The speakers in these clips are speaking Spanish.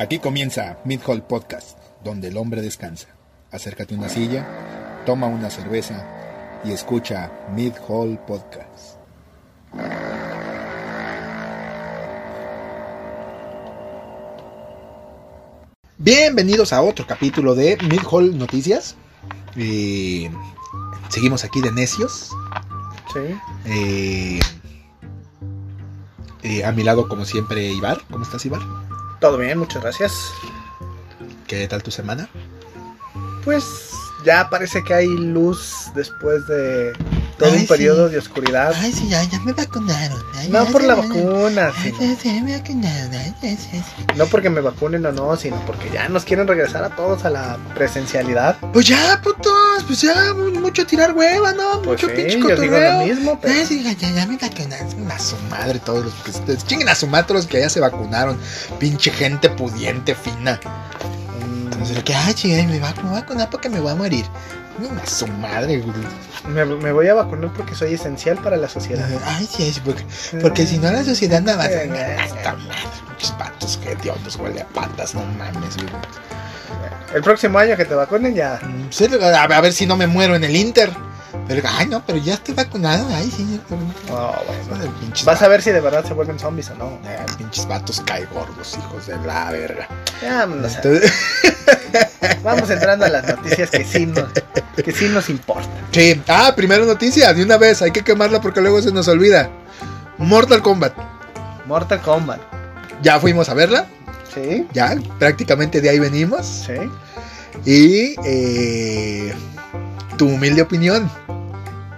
Aquí comienza Mid Hall Podcast, donde el hombre descansa. Acércate a una silla, toma una cerveza y escucha Mid Hall Podcast. Bienvenidos a otro capítulo de Mid Hall Noticias. Eh, seguimos aquí de necios. Sí. Eh, eh, a mi lado, como siempre, Ibar. ¿Cómo estás, Ibar? Todo bien, muchas gracias. ¿Qué tal tu semana? Pues ya parece que hay luz después de todo Ay, un periodo sí. de oscuridad. Ay, sí, ya, ya me vacunaron. Ay, no ya por la vacuna, sino- no porque me vacunen o no, sino porque ya nos quieren regresar a todos a la presencialidad. Pues ya, putos, pues ya, mu- mucho tirar hueva, ¿no? Pues mucho sí, pinche yo digo cotorreo. lo mismo, pero Ay, sí, ya, ya, ya me vacunaron. A su madre, todos los que chinguen a su madre todos los que ya se vacunaron. Pinche gente pudiente, fina. mm, Entonces, que, ay, chica, me va a vacunar porque me voy a morir. A su madre, güey. me, me voy a vacunar porque soy esencial para la sociedad. Ay, sí, sí, porque, porque si no la sociedad no va a ser Eh, Hasta madre, pinches patos, que hediondos, huele a patas, no mames, güey. El próximo año que te vacunen ya. Mm, sí, a ver si no me muero en el Inter. Pero, ay, no, pero ya estoy vacunado. Ay, sí. pero- Oh, bueno. Vas a ver si de verdad se vuelven zombies o no. Eh, pinches vatos cae gordos, hijos de la verga. Ya, no. Entonces, Vamos entrando a las noticias que sí nos, que sí nos importan. sí. Ah, primera noticia, de una vez, hay que quemarla porque luego se nos olvida. Mortal Kombat. Mortal Kombat. Ya fuimos a verla, Sí, ya, prácticamente de ahí venimos. sí. Y eh, tu humilde opinión.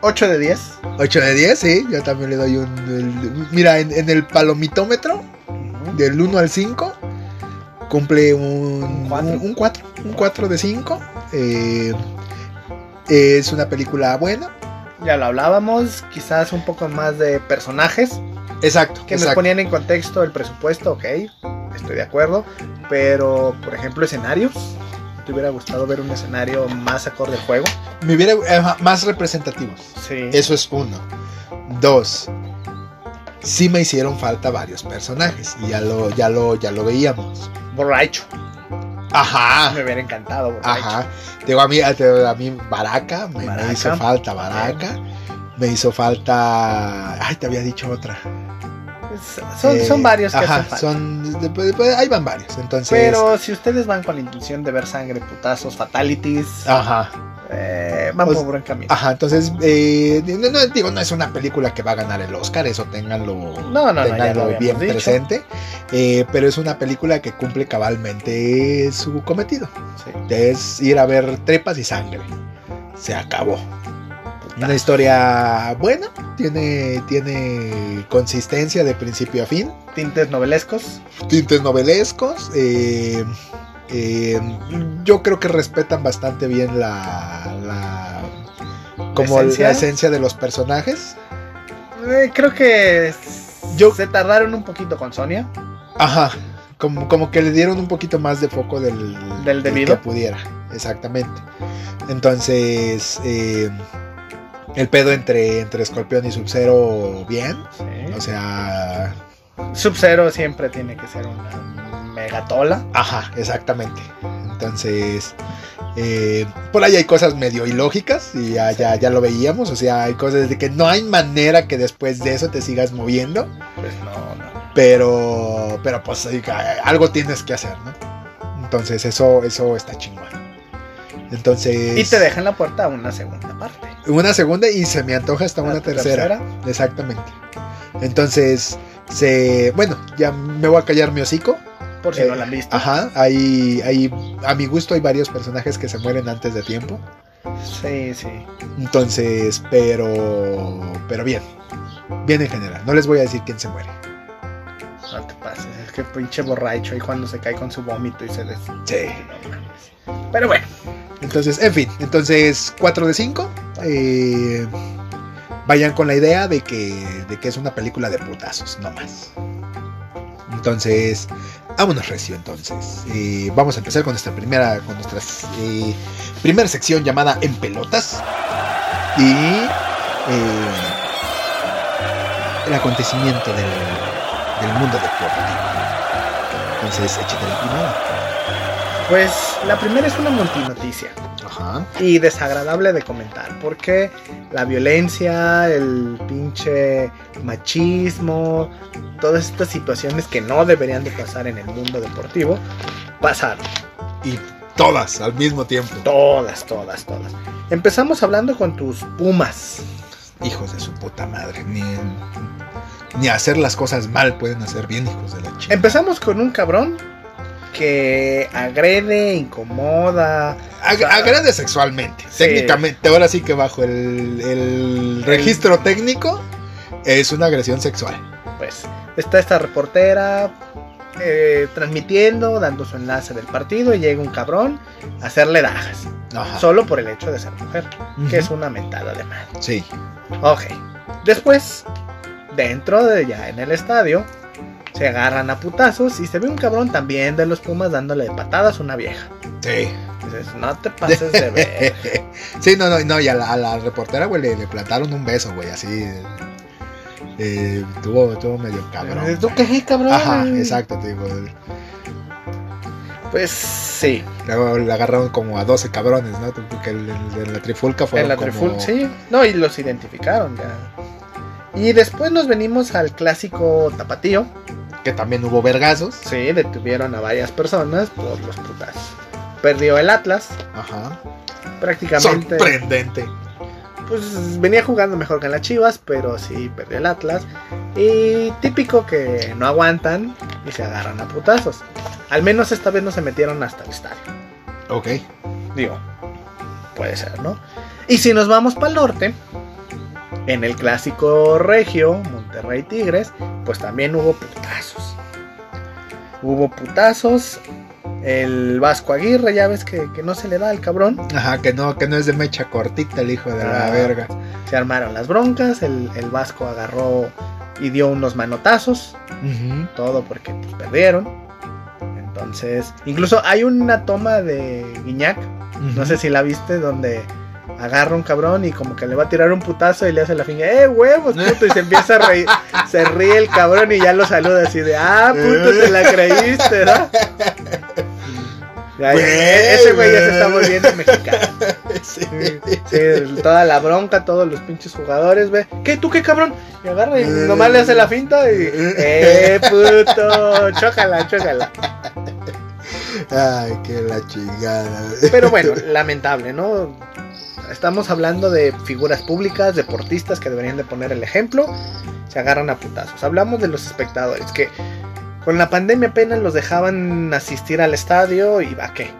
8 de 10. 8 de 10, sí, yo también le doy un... el- mira, en, en el palomitómetro, del 1 al 5, cumple un Cuatro. un 4, un 4 de 5. Eh, es una película buena. Ya lo hablábamos, quizás un poco más de personajes Exacto, que nos exacto. ponían en contexto el presupuesto, ok, estoy de acuerdo, pero por ejemplo escenarios, ¿te hubiera gustado ver un escenario más acorde al juego? Me hubiera eh, más representativos. Sí. Eso es uno. Dos. Sí me hicieron falta varios personajes y ya lo, ya lo, ya lo veíamos. Borracho, Ajá. me hubiera encantado borracho. Ajá. Digo, a mí, a, mí Baraka, me, hizo falta Baraka. Me hizo falta. Ay, te había dicho otra. Es- Son, Eh, son varios que Ajá, hacen falta. son. después- después- ahí van varios. Entonces. Pero si ustedes van con la intención de ver sangre, putazos, fatalities, Ajá. eh, van Pues- por buen camino. Ajá, entonces. eh, no, no, digo, no es una película que va a ganar el Oscar, eso ténganlo, No, ténganlo bien dicho. presente. eh, pero es una película que cumple cabalmente su cometido. Sí. Es ir a ver trepas y sangre. Se acabó. Una historia buena, tiene, tiene consistencia de principio a fin, Tintes novelescos. tintes novelescos. eh, eh, yo creo que respetan bastante bien la, la como ¿Esencia? la esencia de los personajes. Eh, creo que Yo- se tardaron un poquito con Sonia. Ajá, como, como que le dieron un poquito más de foco del, Del debido. que pudiera, exactamente. Entonces, eh, el pedo entre, entre Escorpión y Sub-Zero, bien. O sea, Sub-Zero siempre tiene que ser una megatola. ajá, exactamente. Entonces, eh, por ahí hay cosas medio ilógicas y ya, ya, ya lo veíamos. O sea, hay cosas de que no hay manera que después de eso te sigas moviendo. Pues no, no. Pero, pero pues eh, algo tienes que hacer, ¿no? Entonces, eso, eso está chingón. Entonces, Y te dejan la puerta a una segunda parte. una segunda y se me antoja hasta una La tercera. Exactamente. Entonces, se, bueno, ya me voy a callar mi hocico. Por si Eh, no la han visto. Ajá, hay, hay, a mi gusto hay varios personajes que se mueren antes de tiempo. Sí, sí. Entonces, pero, pero bien, bien en general. No les voy a decir quién se muere. No te pases. Es que pinche borracho ahí cuando se cae con su vómito y se des... Sí. Pero bueno, Entonces, en fin, entonces 4 de 5. eh, vayan con la idea de que, de que es una película de putazos, no más. Entonces, vámonos recio entonces. Eh, vamos a empezar con nuestra primera, con nuestra eh, primera sección llamada En Pelotas. Y el acontecimiento del, del mundo deportivo. Entonces, échate la primera. Pues la primera es una multinoticia Ajá. y desagradable de comentar porque la violencia, el pinche machismo, todas estas situaciones que no deberían de pasar en el mundo deportivo, pasaron. Y todas al mismo tiempo. Todas, todas, todas. Empezamos hablando con tus Pumas. Hijos de su puta madre. Ni, ni hacer las cosas mal pueden hacer bien, hijos de la chica. Empezamos con un cabrón que agrede, incomoda. Ag- agrede sexualmente. Sí. Técnicamente, ahora sí que bajo el, el registro técnico es una agresión sexual. Pues está esta reportera eh, transmitiendo, dando su enlace del partido y llega un cabrón a hacerle dagas. Ajá. Solo por el hecho de ser mujer, que es una mentada de madre. Sí. Ok. Después, dentro de ya en el estadio, se agarran a putazos y se ve un cabrón también de los Pumas dándole patadas a una vieja. Sí. Dices, no te pases de ver. sí, no, no, no, y a la, a la reportera, güey, le, le plantaron un beso, güey, así. eh, tuvo, tuvo medio cabrón. ¿Tú qué, cabrón? Ajá, exacto, digo. Pues sí. Luego le agarraron como a 12 cabrones, ¿no? Porque de la trifulca fue En la como... triful- sí. No, y los identificaron ya. Y después nos venimos al clásico tapatío. Que también hubo vergazos. Sí, detuvieron a varias personas por los putazos. Perdió el Atlas, Ajá. prácticamente. Sorprendente. Pues venía jugando mejor que en las Chivas, pero sí perdió el Atlas. Y típico que no aguantan y se agarran a putazos. Al menos esta vez no se metieron hasta el estadio. Ok. Digo, puede ser, ¿no? Y si nos vamos para el norte, en el clásico regio, Monterrey Tigres, pues también hubo putazos. Hubo putazos. El Vasco Aguirre, ya ves que, que no se le da al cabrón. Ajá, que no, que no es de mecha cortita el hijo de la Ah. verga. Se armaron las broncas, el, el Vasco agarró y dio unos manotazos, todo porque pues, perdieron. Entonces, incluso hay una toma de Guiñac, no sé si la viste, donde agarra un cabrón y como que le va a tirar un putazo y le hace la finga, ¡eh, huevos, puto! Y se empieza a reír, se ríe el cabrón y ya lo saluda así de, ¡ah, puto, te la creíste, ¿no? Ya, ya, Güey, ese güey ya se está volviendo mexicano. Sí. Sí, toda la bronca, todos los pinches jugadores, ve. ¿Qué? ¿Tú qué cabrón? Y agarra y nomás le hace la finta y. ¡Eh, puto! Chócala, chócala. Ay, que la chingada. Pero bueno, lamentable, ¿no? Estamos hablando de figuras públicas, deportistas que deberían de poner el ejemplo. Se agarran a putazos. Hablamos de los espectadores que con la pandemia apenas los dejaban asistir al estadio y va qué.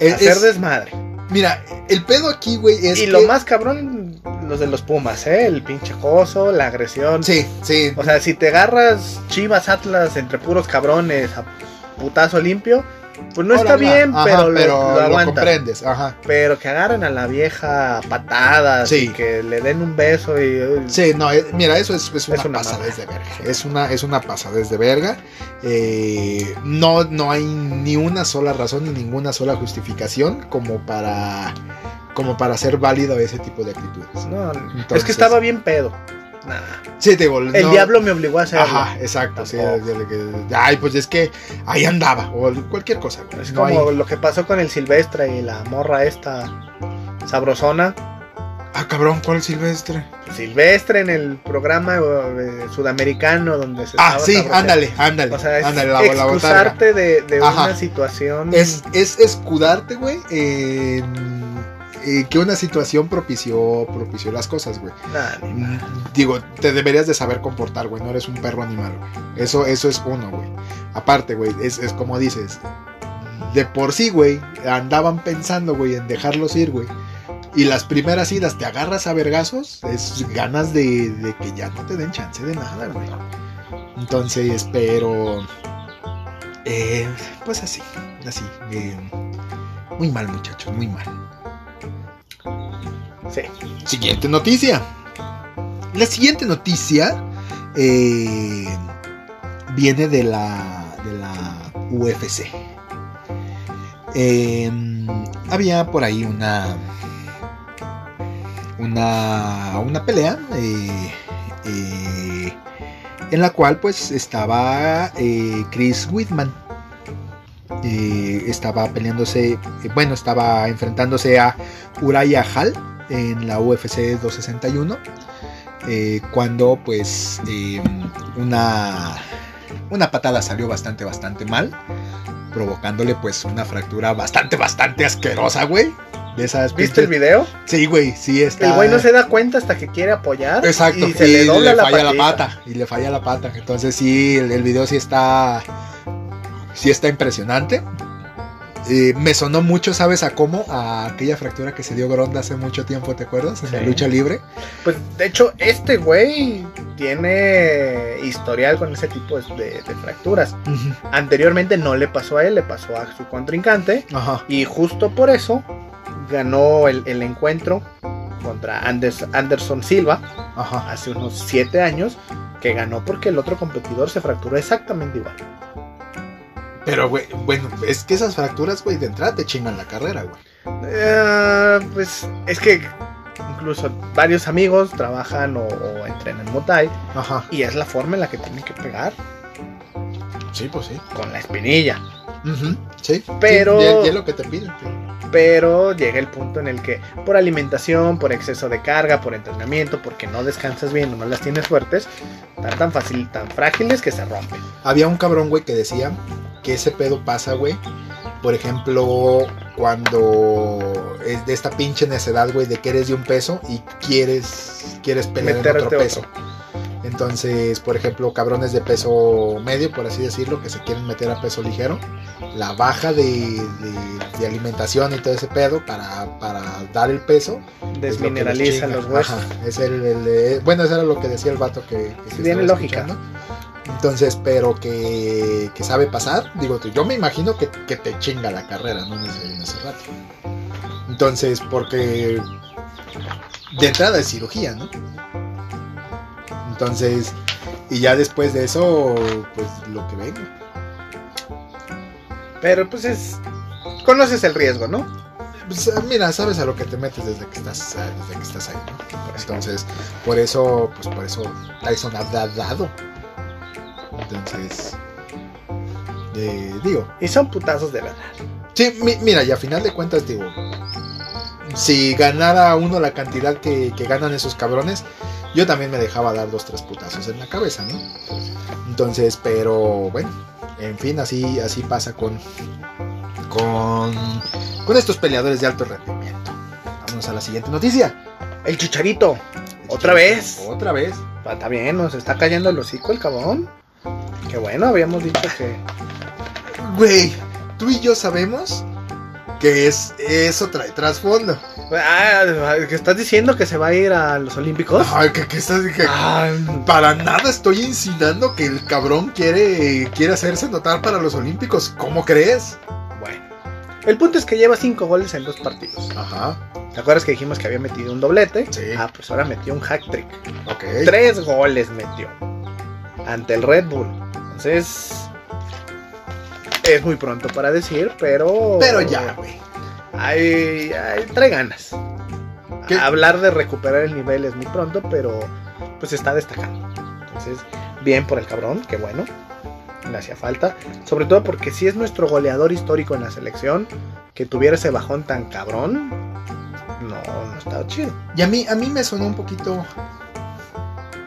Es- Hacer es- desmadre. Mira, el pedo aquí, güey, es y que... lo más cabrón, los de los Pumas, ¿eh? El pinche coso, la agresión. Sí, sí. O sea, si te agarras Chivas Atlas entre puros cabrones a putazo limpio, pues no está bien, Ajá, pero, lo- pero lo, aguantas. comprendes, ajá. Pero que agarren a la vieja a patadas Sí. y que le den un beso y Sí, no, eh, mira, eso es, es una, Es una pasadez de verga. Es una, es una pasadez de verga. Eh, no, no hay ni una sola razón ni ninguna sola justificación como para, como para hacer válido ese tipo de actitudes. no, es que estaba bien pedo. Nah. Sí, te digo, El no- diablo me obligó a hacerlo. Ajá, exacto. sí, ay, pues es que ahí andaba. O cualquier cosa. Es No como hay- lo que pasó con el Silvestre y la morra esta sabrosona. Ah, cabrón, ¿cuál silvestre? Silvestre en el programa eh, sudamericano donde se Ah, sí, ándale, ándale. O sea, es ándale, la, la botarga. excusarte de, una situación. Es, es escudarte, güey, en eh, que una situación propició, propició las cosas, güey. Nah, Mm, Digo, te deberías de saber comportar, güey. No eres un perro animal, güey. Eso, eso es uno, güey. Aparte, güey, es, es como dices. De por sí, güey, andaban pensando, güey, en dejarlos ir, güey. Y las primeras idas te agarras a vergazos, es ganas de, de que ya no te den chance de nada, güey. Entonces, pero... eh, pues así, así. eh, muy mal, muchachos, muy mal. Sí. Siguiente noticia. La siguiente noticia eh, viene de la, de la UFC. Eh, había por ahí una una, una pelea eh, eh, en la cual pues estaba eh, Chris Whitman estaba peleándose, bueno, estaba enfrentándose a Uraya Hall en la UFC 261. eh, cuando pues eh, una, una patada salió bastante, bastante mal. Provocándole pues una fractura bastante, bastante asquerosa, güey. De esas ¿Viste el video? Sí, güey, sí está. El güey no se da cuenta hasta que quiere apoyar. Exacto, Y se le dobla la, falla la pata. Y le falla la pata. Entonces sí, el, el video sí está. Sí está impresionante. Eh, me sonó mucho, ¿sabes a cómo? A aquella fractura que se dio Gronda hace mucho tiempo, ¿te acuerdas? En la lucha libre. Pues de hecho, este güey tiene historial con ese tipo de, fracturas. Anteriormente no le pasó a él, le pasó a su contrincante. Ajá. Y justo por eso ganó el, el encuentro contra Anders- Anderson Silva Ajá. hace unos 7 años. Que ganó porque el otro competidor se fracturó exactamente igual. Pero, güey, bueno, es que esas fracturas, güey, de entrada te chingan la carrera, güey. Eh, pues es que incluso varios amigos trabajan o, o entrenan Muay Thai Ajá. y es la forma en la que tienen que pegar Sí, pues sí. con la espinilla. Ujú, Sí. Pero- Sí, y es- y es lo que te piden. Pero llega el punto en el que por alimentación, por exceso de carga, por entrenamiento, porque no descansas bien o no las tienes fuertes, están tan fácil, tan frágiles que se rompen. Había un cabrón, güey, que decía que ese pedo pasa, güey. Por ejemplo, cuando es de esta pinche necedad, güey, de que eres de un peso y quieres, quieres pelear en otro otro. Entonces, por ejemplo, cabrones de peso medio, por así decirlo, que se quieren meter a peso ligero, la baja de, de- de alimentación y todo ese pedo para, para dar el peso. Desmineralizan los los huesos. Ajá, es el, el de- bueno, eso era lo que decía el vato que, que Tiene lógica. Entonces, pero que, que sabe pasar, digo, yo me imagino que, que te chinga la carrera, ¿no? En ese rato. Entonces, porque de entrada es cirugía, ¿no? Entonces, y ya después de eso, pues lo que venga. Pero pues es... Conoces el riesgo, ¿no? Pues, mira, sabes a lo que te metes desde que estás, desde que estás ahí, ¿no? Entonces, por eso, pues por eso Tyson ha da- dado. Entonces, eh, digo, Y son putazos de verdad. sí, mi- mira, y a final de cuentas, digo, si ganara uno la cantidad que, que ganan esos cabrones, yo también me dejaba dar dos, tres putazos en la cabeza, ¿no? Entonces, pero bueno, en fin, así, así pasa con, con, con estos peleadores de alto rendimiento. Vamos a la siguiente noticia. El chicharito. ¿Otra vez? Otra vez. Ah, Está bien, nos está cayendo el hocico el cabrón. Qué bueno, habíamos dicho que... Güey, tú y yo sabemos que es, eso trae trasfondo. Ah, ¿que estás diciendo que se va a ir a los Olímpicos? Ay, que, que estás- que- Ah, para nada estoy insinuando que el cabrón quiere, quiere hacerse notar para los Olímpicos. ¿Cómo crees? bueno. El punto es que lleva cinco goles en dos partidos. Ajá, ¿Te acuerdas que dijimos que había metido un doblete? Sí. Ah, pues ahora metió un hack trick. ok. Tres goles metió. Ante el Red Bull. Entonces... Es muy pronto para decir, pero... Pero ya, güey. Hay, hay- trae ganas. ¿Qué? Hablar de recuperar el nivel es muy pronto, pero pues está destacando. Entonces, bien por el cabrón, qué bueno. Le hacía falta. Sobre todo porque si es nuestro goleador histórico en la selección, que tuviera ese bajón tan cabrón, no, no estaba chido. Y a mí, a mí me sonó un poquito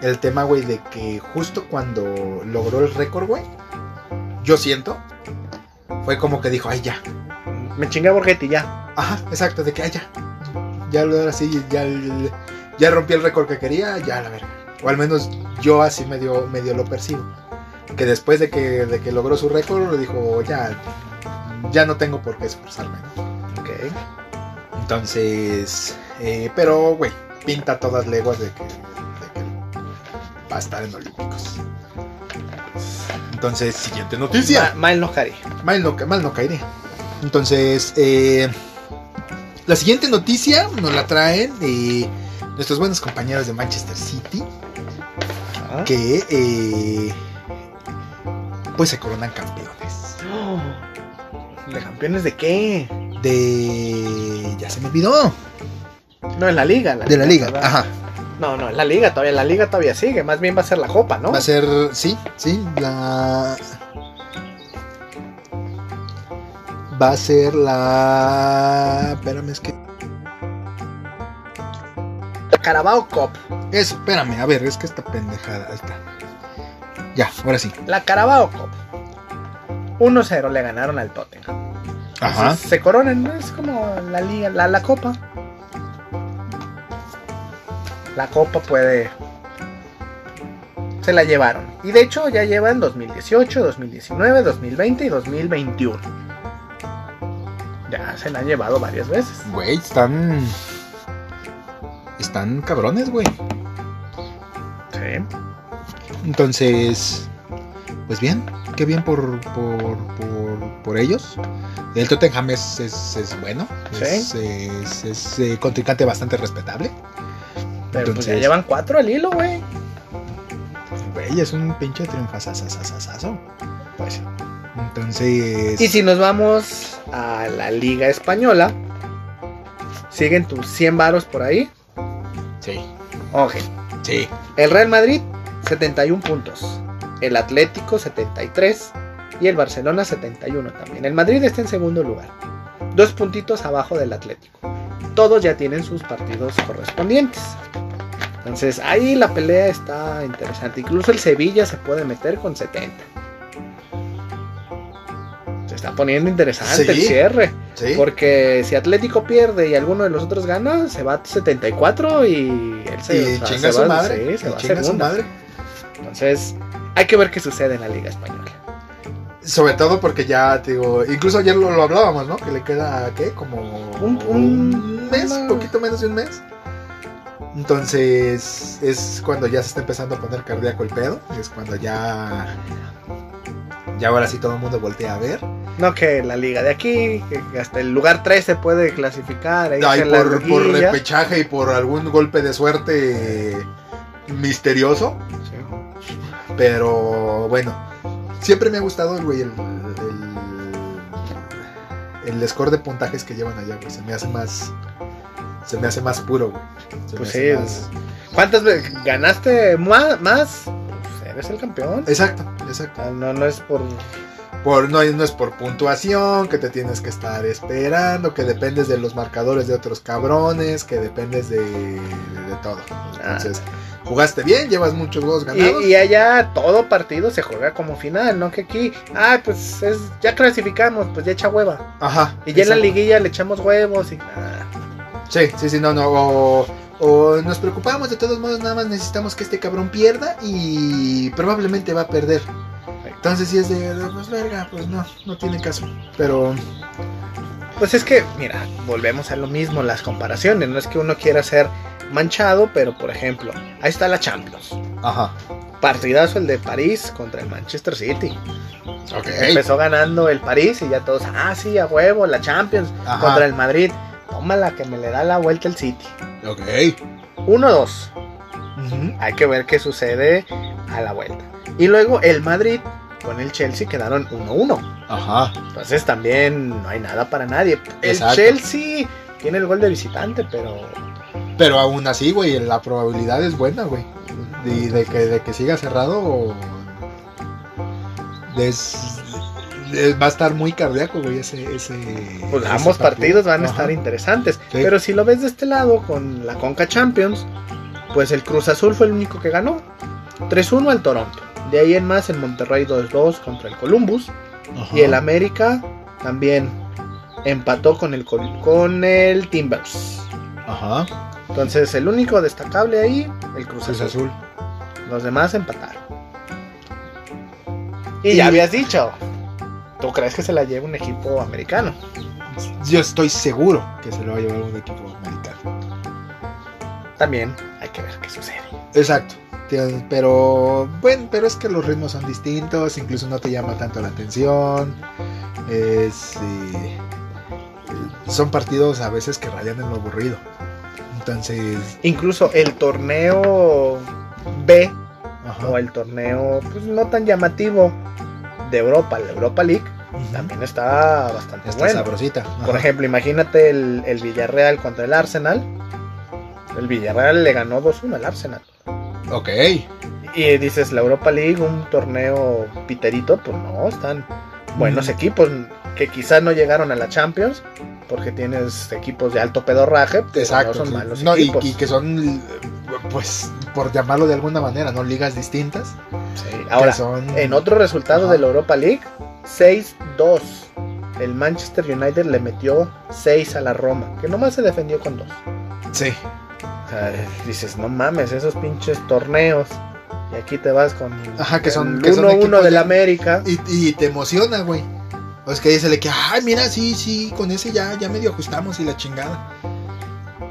el tema, güey, de que justo cuando logró el récord, güey, yo siento, fue como que dijo, ay, ya. Me chingué a Borghetti ya. Ajá, exacto, de que, ay, ya. Ya lo ahora sí, ya, ya rompí el récord que quería, ya la verga. O al menos yo así medio, medio lo percibo. Que después de que, de que logró su récord, dijo, ya, ya no tengo por qué esforzarme. Ok. Entonces, eh, pero, güey, pinta todas leguas de que, de que va a estar en Olímpicos. Entonces, siguiente noticia. Ma- Mal no Jari. Mal no, mal no caeré. Entonces, eh, la siguiente noticia nos la traen eh, nuestros buenos compañeros de Manchester City, Ah. que eh, pues se coronan campeones. ¿De campeones de qué? De... ya se me olvidó. No, en la liga. De la liga, ¿verdad? ajá. No, no, la liga todavía, la liga todavía sigue. Más bien va a ser la copa, ¿no? Va a ser, sí, sí, la... va a ser la. Espérame, es que. La Carabao Cup. Eso, espérame, a ver, es que esta pendejada. Está. Ya, ahora sí. La Carabao Cup. 1-0 le ganaron al Tottenham. Ajá. Entonces, se coronan, ¿no? es como la liga, la, la copa. La copa puede. Se la llevaron. Y de hecho ya llevan 2018, 2019, 2020 y 2021. Ya se la han llevado varias veces. Güey, están. Están cabrones, güey. Sí. Entonces. Pues bien, qué bien por, por, por, por ellos. El Tottenham es, es, es bueno. Sí. Es, es, es, eh, contrincante bastante respetable. Pero pues ya llevan cuatro al hilo, güey. Güey, es un pinche triunfazazazazazo. Pues. Entonces. Y si nos vamos a la Liga Española, siguen tus 100 varos por ahí. Sí, Ok. sí. El Real Madrid, 71 puntos. El Atlético, 73. Y el Barcelona, 71 también. El Madrid está en segundo lugar. Dos puntitos abajo del Atlético. Todos ya tienen sus partidos correspondientes. Entonces ahí la pelea está interesante. Incluso el Sevilla se puede meter con 70. Se está poniendo interesante el cierre. Sí. Porque si Atlético pierde y alguno de los otros gana, se va a 74 y él se, Y o sea, chinga se su va- madre. sí, se va chinga su madre. Entonces, hay que ver qué sucede en la Liga Española. Sobre todo porque ya, te digo, incluso ayer lo, lo hablábamos, ¿no? Que le queda, ¿qué? Como Un- un- mes, una- poquito menos de un mes. Entonces, es cuando ya se está empezando a poner cardíaco el pedo. Es cuando ya. Ya ahora sí todo el mundo voltea a ver. No que la liga de aquí, que hasta el lugar 3 se puede clasificar. Ahí Ay, por, por repechaje y por algún golpe de suerte misterioso. Sí. Pero bueno, siempre me ha gustado, güey, el, el, score de puntajes que llevan allá, güey. Se me hace más. Se me hace más puro, güey. Se Pues sí, más- ¿Cuántas veces ganaste más? más? Pues eres el campeón. Exacto, exacto. Ah, No, no es por. Por, no, no es por puntuación, que te tienes que estar esperando, que dependes de los marcadores de otros cabrones, que dependes de, de, todo. Entonces, jugaste bien, llevas muchos juegos ganados. Y, y allá todo partido se juega como final, ¿no? Que aquí, ah, pues es, ya clasificamos, pues ya echa hueva. Ajá. Y ya en la liguilla le echamos huevos y. ah, Sí, sí, sí, no, no. O, o nos preocupamos, de todos modos, nada más necesitamos que este cabrón pierda y probablemente va a perder. Entonces, si es de, pues verga, pues no, no tiene caso. Pero, Pues es que, mira, volvemos a lo mismo, las comparaciones. No es que uno quiera ser manchado, pero por ejemplo, ahí está la Champions. ajá. Partidazo el de París contra el Manchester City. Ok. Empezó ganando el París y ya todos, ah, sí, a huevo, la Champions Ajá. contra el Madrid. Tómala que me le da la vuelta el City. Ok. 1-2. Ujú. Hay que ver qué sucede a la vuelta. Y luego el Madrid con el Chelsea quedaron 1-1. Ajá. Entonces también no hay nada para nadie. El Exacto. Chelsea tiene el gol de visitante, pero Pero aún así, güey, la probabilidad es buena, güey. De, de que, de que siga cerrado. es- es- va a estar muy cardíaco, güey, ese. ese pues, ese ambos partido. partidos van a Ajá. estar interesantes. Pero si lo ves de este lado con la Conca Champions, pues el Cruz Azul fue el único que ganó. 3-1 al Toronto. De ahí en más el Monterrey 2-2 contra el Columbus. Ajá. Y el América también empató con el, con el Timbers. Ajá. Entonces el único destacable ahí, el Cruz Cruz Azul. Azul. Los demás empataron. Y, Y- ya habías dicho, ¿tú crees que se la lleve un equipo americano? Yo estoy seguro que se lo va a llevar un equipo americano. También hay que ver qué sucede. Exacto. Pero bueno, pero es que los ritmos son distintos, incluso no te llama tanto la atención. Es, son partidos a veces que rayan en lo aburrido. Entonces, Incluso el torneo B ajá. o el torneo pues, no tan llamativo de Europa, la Europa League, también está bastante Está bueno. sabrosita. Ajá. Por ejemplo, imagínate el, el Villarreal contra el Arsenal. El Villarreal le ganó 2-1 al Arsenal. Ok. Y dices, la Europa League, un torneo piterito, pues no, están buenos Mm. equipos. que quizás no llegaron a la Champions porque tienes equipos de alto pedorraje, Exacto. no son malos No, y, equipos. y que son, pues, por llamarlo de alguna manera, ¿no? Ligas distintas. Sí. Ahora, son... en otro resultado Ajá. de la Europa League, 6-2. El Manchester United le metió 6 a la Roma, que nomás se defendió con 2. Sí. Sea, dices, no mames, esos pinches torneos. Y aquí te vas con Ajá, que son- el que son 1-1 equipos del de- América. Y, y te emociona, güey. O es que dice que, ay, mira, sí, sí, con ese ya, ya medio ajustamos y la chingada.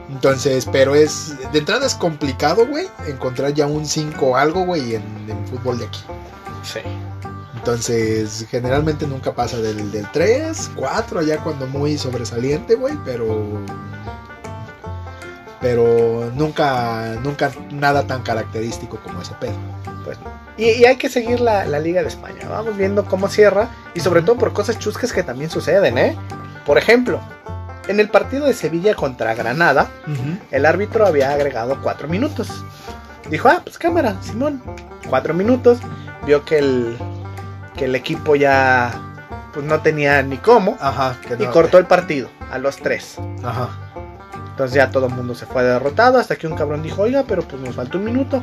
Entonces, pero es, de entrada es complicado, güey, encontrar ya un 5 o algo, güey, en, en fútbol de aquí. Sí. Entonces, generalmente nunca pasa del, del 3, 4, ya cuando muy sobresaliente, güey, pero... Pero nunca, nunca nada tan característico como ese pedo. Pues no. Y, y hay que seguir la, la Liga de España. Vamos viendo cómo cierra. Y sobre todo por cosas chuscas que también suceden, ¿eh? Por ejemplo, en el partido de Sevilla contra Granada, el árbitro había agregado cuatro minutos. Dijo, ah, pues cámara, Simón. Cuatro minutos. Vio que el, que el equipo ya pues, no tenía ni cómo. Ajá, que Y cortó el partido a los tres. Ajá. Entonces ya todo el mundo se fue derrotado hasta que un cabrón dijo, oiga, pero pues nos falta un minuto.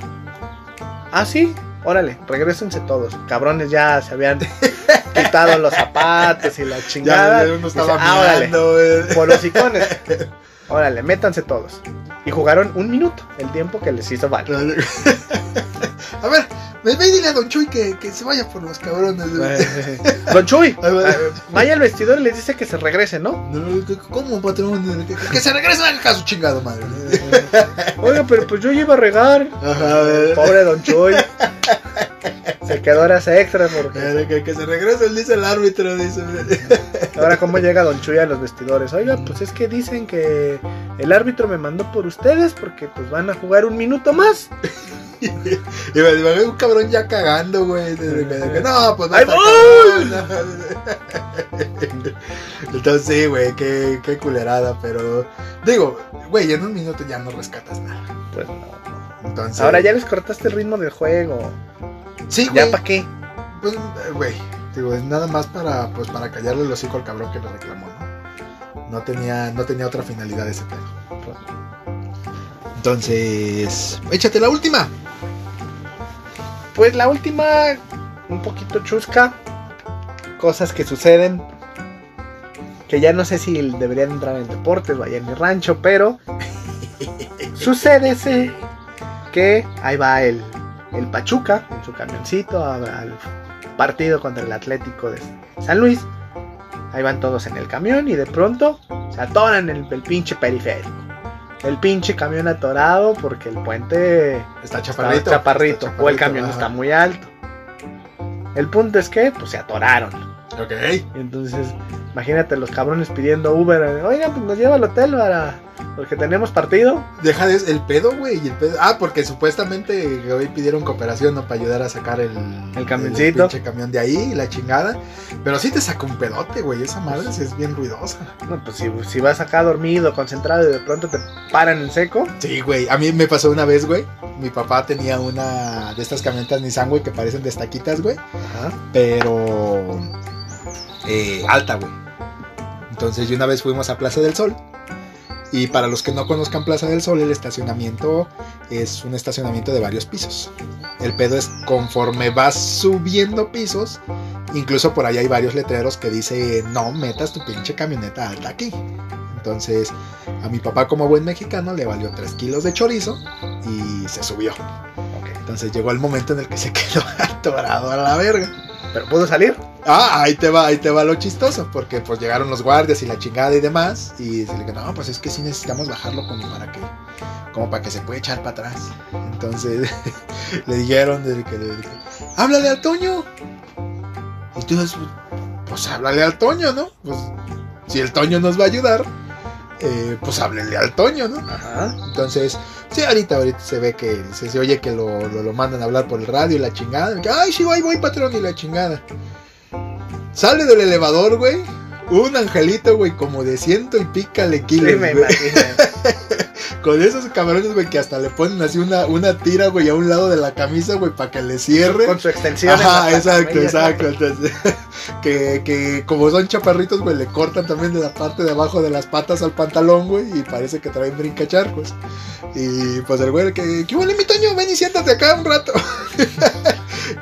Ah, sí, órale, regresense todos. Cabrones ya se habían quitado los zapatos y la chingada. Ya, uno estaba Dice, "Ah, órale, güey. por los icones. Órale, métanse todos. Y jugaron un minuto, el tiempo que les hizo valer. A ver, ve ve y dile a Don Chuy que, que se vaya por los cabrones. güey. Don Chuy, eh, vaya al vestidor y les dice que se regrese, ¿no? ¿Cómo, patrón? Que, que se regresen al caso chingado, madre. Oiga, pero pues yo iba a regar. Ajá, a. Pobre Don Chuy. Se quedó horas extras porque Que, que- que se regrese, dice el árbitro, dice. ahora cómo llega Don Chuy a los vestidores. Oiga, pues es que dicen que el árbitro me mandó por ustedes porque pues van a jugar un minuto más. Y me imagino un cabrón ya cagando, güey. No, pues no. Entonces, sí, güey, qué, qué culerada, pero. Digo, güey, en un minuto ya no rescatas nada. Pues no. Entonces. Ahora ya les cortaste el ritmo del juego. Sí, ¿Ya para qué? Pues, eh, güey, digo, es nada más para, pues, para callarle el hocico al cabrón que le reclamó, ¿no? No tenía, no tenía otra finalidad ese pedo. Entonces, échate la última. Pues la última, un poquito chusca. Cosas que suceden. Que ya no sé si deberían entrar en deportes o allá en mi rancho, pero sucede ese que ahí va el, el Pachuca en su camioncito a- al partido contra el Atlético de San Luis. Ahí van todos en el camión y de pronto se atoran el, el pinche periférico. El pinche camión atorado porque el puente Está está chaparrito. chaparrito, o el camión ajá. está muy alto. El punto es que pues se atoraron. Ok. Entonces, imagínate los cabrones pidiendo Uber, oigan, pues nos lleva al hotel para porque tenemos partido. Deja de el pedo, güey. y el pedo- Ah, porque supuestamente hoy pidieron cooperación, ¿no? Para ayudar a sacar el, El camioncito. el pinche camión de ahí, la chingada. Pero sí te saca un pedote, güey. Esa madre sí es bien ruidosa. No, pues si, si vas acá dormido, concentrado y de pronto te paran en seco. Sí, güey. A mí me pasó una vez, güey. Mi papá tenía una de estas camionetas Nissan, güey, que parecen destaquitas, güey. Ajá. Pero eh, alta, güey. Entonces, y una vez fuimos a Plaza del Sol. Y para los que no conozcan Plaza del Sol, el estacionamiento es un estacionamiento de varios pisos. El pedo es conforme vas subiendo pisos, incluso por ahí hay varios letreros que dice no metas tu pinche camioneta alta aquí. Entonces, a mi papá como buen mexicano le valió 3 kilos de chorizo y se subió. Entonces llegó el momento en el que se quedó atorado a la verga. Pero pudo salir. Ah, ahí te va, ahí te va lo chistoso, porque pues llegaron los guardias y la chingada y demás, y se le dijo, no, pues es que sí necesitamos bajarlo como para que, como para que se pueda echar para atrás. Entonces le dijeron, que, de que, háblale al Toño. Y tú dices, pues háblale al Toño, ¿no? Pues si el Toño nos va a ayudar, eh, pues háblele al Toño, ¿no? Ajá. Entonces, sí, ahorita, ahorita se ve que se, se oye que lo, lo, lo mandan a hablar por el radio y la chingada. Que, Ay, sí, voy, voy, patrón, y la chingada. Sale del elevador, güey. Un angelito, güey, como de ciento y pícale kilos. Sí, me imagino. con esos cabrones, güey, que hasta le ponen así una, una tira, güey, a un lado de la camisa, güey, para que le cierre. Con su extensión. en Ajá, exacto, exacto. Entonces, que, que como son chaparritos, güey, le cortan también de la parte de abajo de las patas al pantalón, güey, y parece que traen brincacharcos. Y pues el güey, que, ¿qué huele mi Toño? Ven y siéntate acá un rato.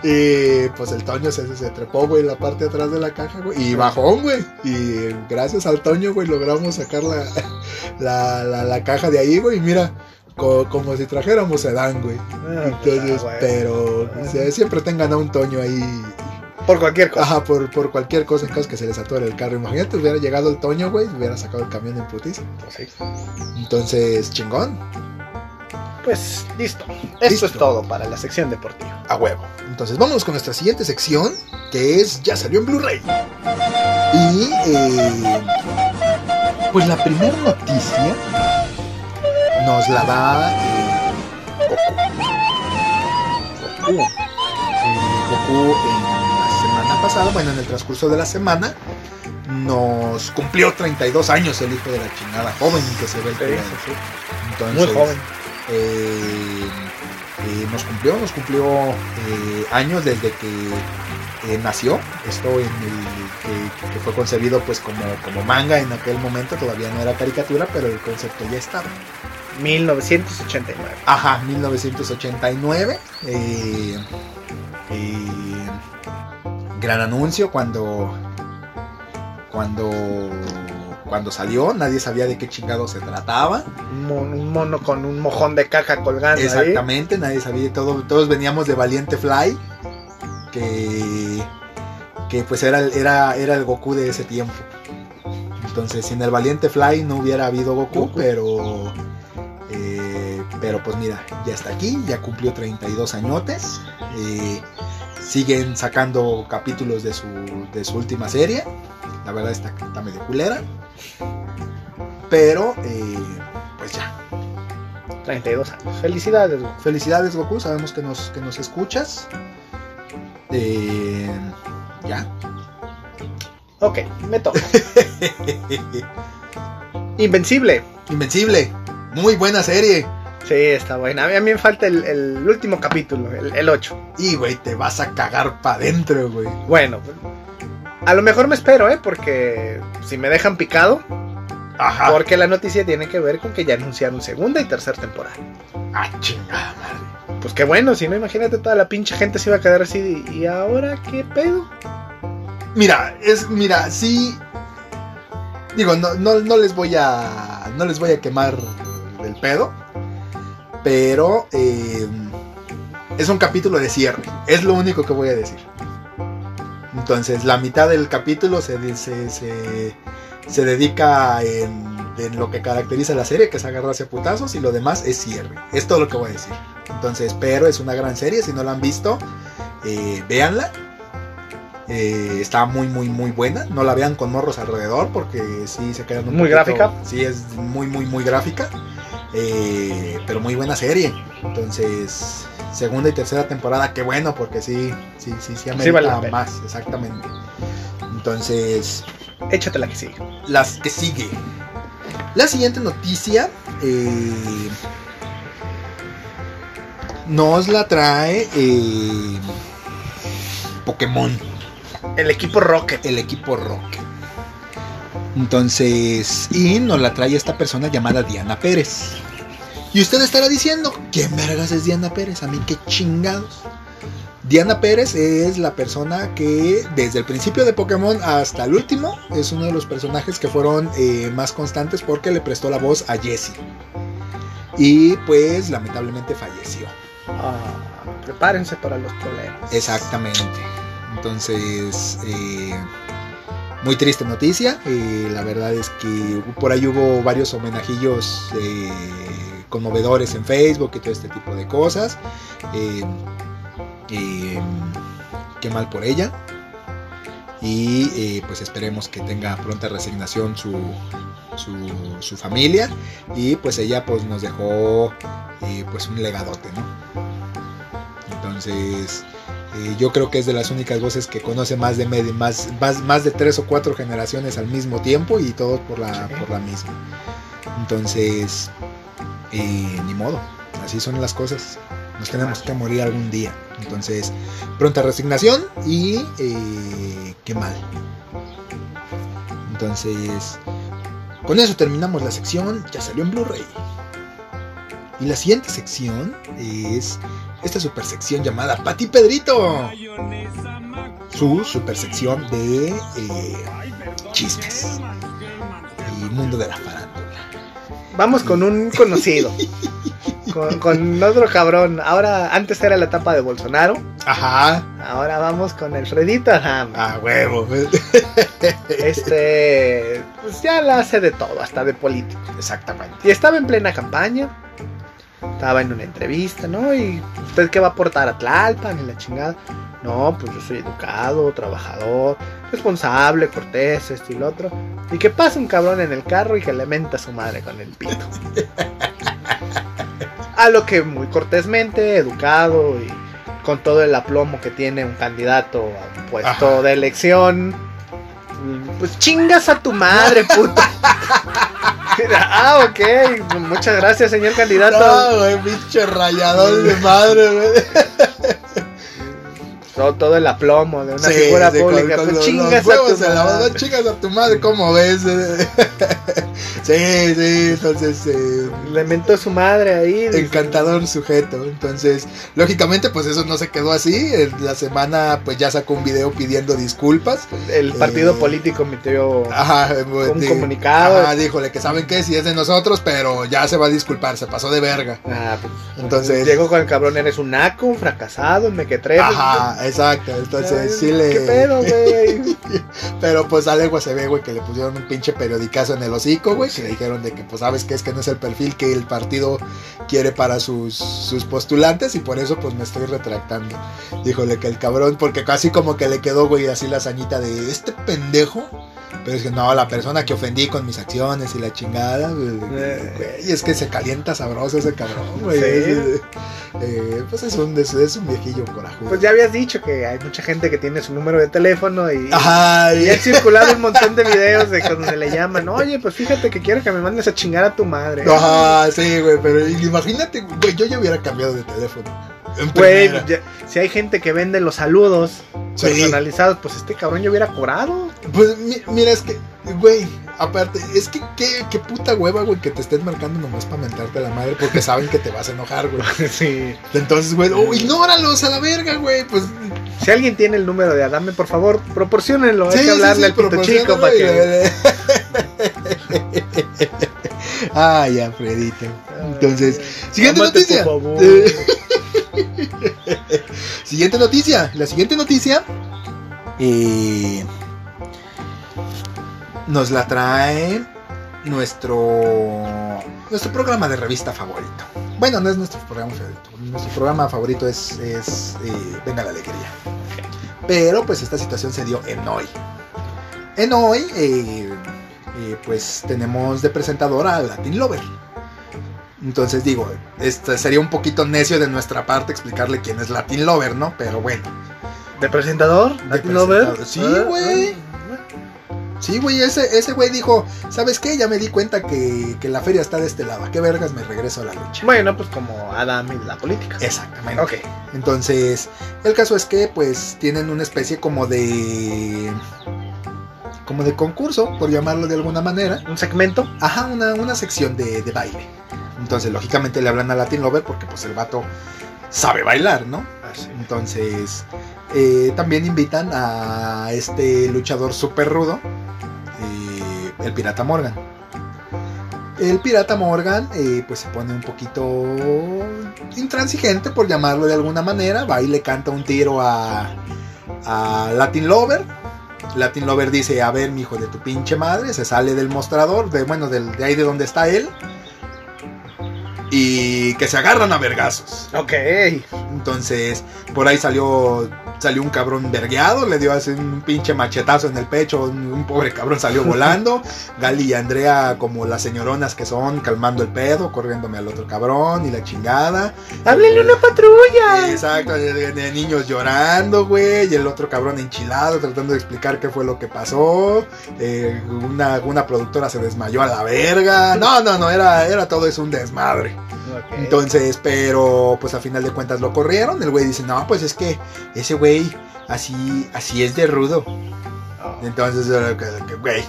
y pues el Toño se, se trepó, güey, en la parte de atrás de la caja, güey, y bajó, güey. Y gracias al Toño, güey, logramos sacar la, la, la, la caja de ahí, güey, y mira. co- Como si trajéramos sedán, güey. Ah, Entonces, ah, pero siempre tengan a un Toño ahí Por cualquier cosa. Ajá, por, por cualquier cosa, en caso que se les atore el carro. Imagínate, hubiera llegado el Toño, güey, hubiera sacado el camión en putiza. Sí. Entonces, chingón, Pues listo. Esto Listo. es todo para la sección deportiva. a huevo. Entonces, vámonos con nuestra siguiente sección, que es Ya salió en Blu-ray. Y, eh, pues la primera noticia nos la da eh, Goku. Goku. Eh, Goku en la semana pasada, bueno, en el transcurso de la semana, nos cumplió 32 años el hijo de la chingada joven que se ve el Sí, culero. sí, sí. Entonces, Muy joven. Eh, eh, nos cumplió, nos cumplió eh, años desde que nació. Esto en el, que, que fue concebido pues como, como manga en aquel momento, todavía no era caricatura, pero el concepto ya estaba. 1989. Ajá, 1989. eh, eh, gran anuncio cuando cuando cuando salió, nadie sabía de qué chingado se trataba. Un mon- un mono con un mojón de caja colgando ahí. Exactamente, nadie sabía, todo, todos veníamos de Valiente Fly, que, que pues era, el- era, era el Goku de ese tiempo. Entonces, sin el Valiente Fly no hubiera habido Goku, Goku. pero eh, pero pues mira, ya está aquí, ya cumplió 32 añotes. eh, siguen sacando capítulos de su, de su última serie. La verdad está, está medio culera. Pero, eh, pues ya, 32 años. Felicidades, güey. Felicidades Goku, sabemos que nos, que nos escuchas. Eh, ya. Ok, me toca. Invencible. Invencible. Muy buena serie. Sí, está buena. A mí, a mí me falta el, el último capítulo, el, el 8. Y, güey, te vas a cagar para adentro, güey. Bueno, a lo mejor me espero, ¿eh? Porque si me dejan picado, Ajá. porque la noticia tiene que ver con que ya anunciaron segunda y tercera temporada. Ah, chingada madre. Pues qué bueno, si no, imagínate toda la pinche gente se iba a quedar así. de, ¿Y ahora qué pedo? Mira, es, mira, sí. Digo, no, no, no les voy a. No les voy a quemar el pedo. Pero eh, es un capítulo de cierre. Es lo único que voy a decir. Entonces, la mitad del capítulo se, se, se, se dedica en, en lo que caracteriza la serie, que es agarrarse a putazos, y lo demás es cierre. Es todo lo que voy a decir. Entonces, pero es una gran serie. Si no la han visto, eh, véanla. Eh, está muy, muy, muy buena. No la vean con morros alrededor porque sí se quedan un Muy gráfica. Sí, es muy, muy, muy gráfica. Eh, pero muy buena serie. Entonces, segunda y tercera temporada, qué bueno porque sí, sí, sí, sí, amerita vale la más, exactamente. Entonces, Échate la que sigue. las que sigue. La siguiente noticia eh, nos la trae eh, Pokémon El equipo Rocket. el equipo Rocket. Entonces, y nos la trae esta persona llamada Diana Pérez. Y usted estará diciendo, ¿quién vergas es Diana Pérez? A mí qué chingados. Diana Pérez es la persona que desde el principio de Pokémon hasta el último es uno de los personajes que fueron eh, más constantes porque le prestó la voz a Jessie. Y pues lamentablemente falleció. Ah, prepárense para los problemas. Exactamente. Entonces, eh, muy triste noticia. Eh, la verdad es que por ahí hubo varios homenajillos conmovedores en Facebook y todo este tipo de cosas. Eh, eh, qué mal por ella. Y eh, pues esperemos que tenga pronta resignación su, su, su familia. Y pues ella pues nos dejó eh, pues un legadote, ¿no? Entonces, eh, yo creo que es de las únicas voces que conoce más de medio, más, más, más de tres o cuatro generaciones al mismo tiempo y todos por la, por la misma. Entonces, Y ni modo, así son las cosas. Nos tenemos que morir algún día. Entonces, pronta resignación y eh, qué mal. Entonces, con eso terminamos la sección. Ya salió en Blu-ray. Y la siguiente sección es esta super sección llamada Pati Pedrito. Su super sección de eh, chismes y mundo de la farándula. Vamos con un conocido. con, con otro cabrón. Ahora, antes era la etapa de Bolsonaro. Ajá. Ahora vamos con Alfredito Adame. A huevo. Este, pues ya la hace de todo, hasta de político. Exactamente. Y estaba en plena campaña. Estaba en una entrevista, ¿no? Y usted qué va a aportar a Tlalpan y la chingada. No, pues yo soy educado, trabajador, responsable, cortés, esto y lo otro. Y que pasa un cabrón en el carro y que le menta a su madre con el pito. A lo que muy cortésmente, educado y con todo el aplomo que tiene un candidato a un puesto Ajá. de elección, pues chingas a tu madre, puta. ah, ok. Muchas gracias, señor candidato. No, güey, pinche rayador de madre, güey. Todo, todo el aplomo de una Sí, figura pública. con pues los- chingas los a tu la madre. mano, chingas a tu madre, ¿cómo ves? sí, sí, entonces, eh, Le su madre ahí. dice, encantador sujeto. Entonces, lógicamente, pues eso no se quedó así. La semana, pues ya sacó un video pidiendo disculpas. El partido Eh, político emitió Ajá, eh, un di- comunicado. Ajá, díjole que saben que si es de nosotros, pero ya se va a disculpar, se pasó de verga. Ah, pues, Entonces- llegó con el cabrón, eres un naco, un fracasado, un mequetrefe. Ajá, exacto. Entonces, sí le. ¿Qué pedo, güey? Pero pues a legua se ve, güey, que le pusieron un pinche periodicazo en el hocico, güey, que le dijeron de que, pues sabes que es que no es el perfil que el partido quiere para sus, sus postulantes y por eso pues me estoy retractando. Díjole que el cabrón, porque casi como que le quedó, güey, así la hazañita de este pendejo. Pero es que no, la persona que ofendí con mis acciones y la chingada, güey, Eh. es que se calienta sabroso ese cabrón, güey. Sí. Eh, pues es un, es, es un viejillo corajudo. Pues ya habías dicho que hay mucha gente que tiene su número de teléfono y, Ajá, y y- han circulado un montón de videos de cuando se le llaman. Oye, pues fíjate que quiero que me mandes a chingar a tu madre. Ajá, sí, güey, pero imagínate, güey, yo ya hubiera cambiado de teléfono. Güey, si hay gente que vende los saludos Sí. personalizados, pues este cabrón yo hubiera cobrado. Pues mi- mira, es que, güey, aparte, es que qué, qué puta hueva, güey, que te estén marcando nomás para mentarte la madre porque saben que te vas a enojar, güey. Sí. Entonces, güey, oh, ignóralos a la verga, güey, pues. Si alguien tiene el número de Adame, por favor, proporcionenlo. sí, hay sí, que hablarle sí, al pito chico para que. Ay, Alfredito. Entonces, siguiente noticia. por favor. Siguiente noticia. La siguiente noticia eh, nos la trae nuestro nuestro programa de revista favorito. Bueno, no es nuestro programa favorito. Nuestro programa favorito es, es eh, Venga la Alegría. Pero pues esta situación se dio en hoy. En hoy, eh, eh, pues tenemos de presentadora a Latin Lover. Entonces digo, este sería un poquito necio de nuestra parte explicarle quién es Latin Lover, ¿no? Pero bueno. ¿De presentador? De ¿Latin Lover? presentador. Sí, Ah, güey. Sí, güey, ese, ese güey dijo, ¿sabes qué? Ya me di cuenta que, que la feria está de este lado. ¿A qué vergas me regreso a la lucha? Bueno, pues como Adame y la política. Exactamente. Ok. Entonces, el caso es que pues tienen una especie como de... como de concurso, por llamarlo de alguna manera. Un segmento. Ajá, una, una sección de, de baile. Entonces, lógicamente le hablan a Latin Lover porque pues el vato sabe bailar, ¿no? Entonces, eh, también invitan a este luchador súper rudo, el Pirata Morgan. El Pirata Morgan, eh, pues se pone un poquito intransigente, por llamarlo de alguna manera. Va y le canta un tiro a, a Latin Lover. Latin Lover dice: A ver, mi hijo de tu pinche madre. Se sale del mostrador, de, bueno, de ahí de donde está él. Y que se agarran a vergazos. Ok. Entonces, por ahí salió salió un cabrón vergueado, le dio así un pinche machetazo en el pecho, un, un pobre cabrón salió volando. Gali y Andrea, como las señoronas que son, calmando el pedo, corriéndome al otro cabrón y la chingada. ¡Háblenle una patrulla! Exacto, de, de- de niños llorando, güey, y el otro cabrón enchilado tratando de explicar qué fue lo que pasó. Eh, una, una productora se desmayó a la verga. No, no, no, era, era todo eso un desmadre. Entonces, pero pues a final de cuentas lo corrieron. El güey dice, no, pues es que ese güey así, así es de rudo. Oh. Entonces, güey,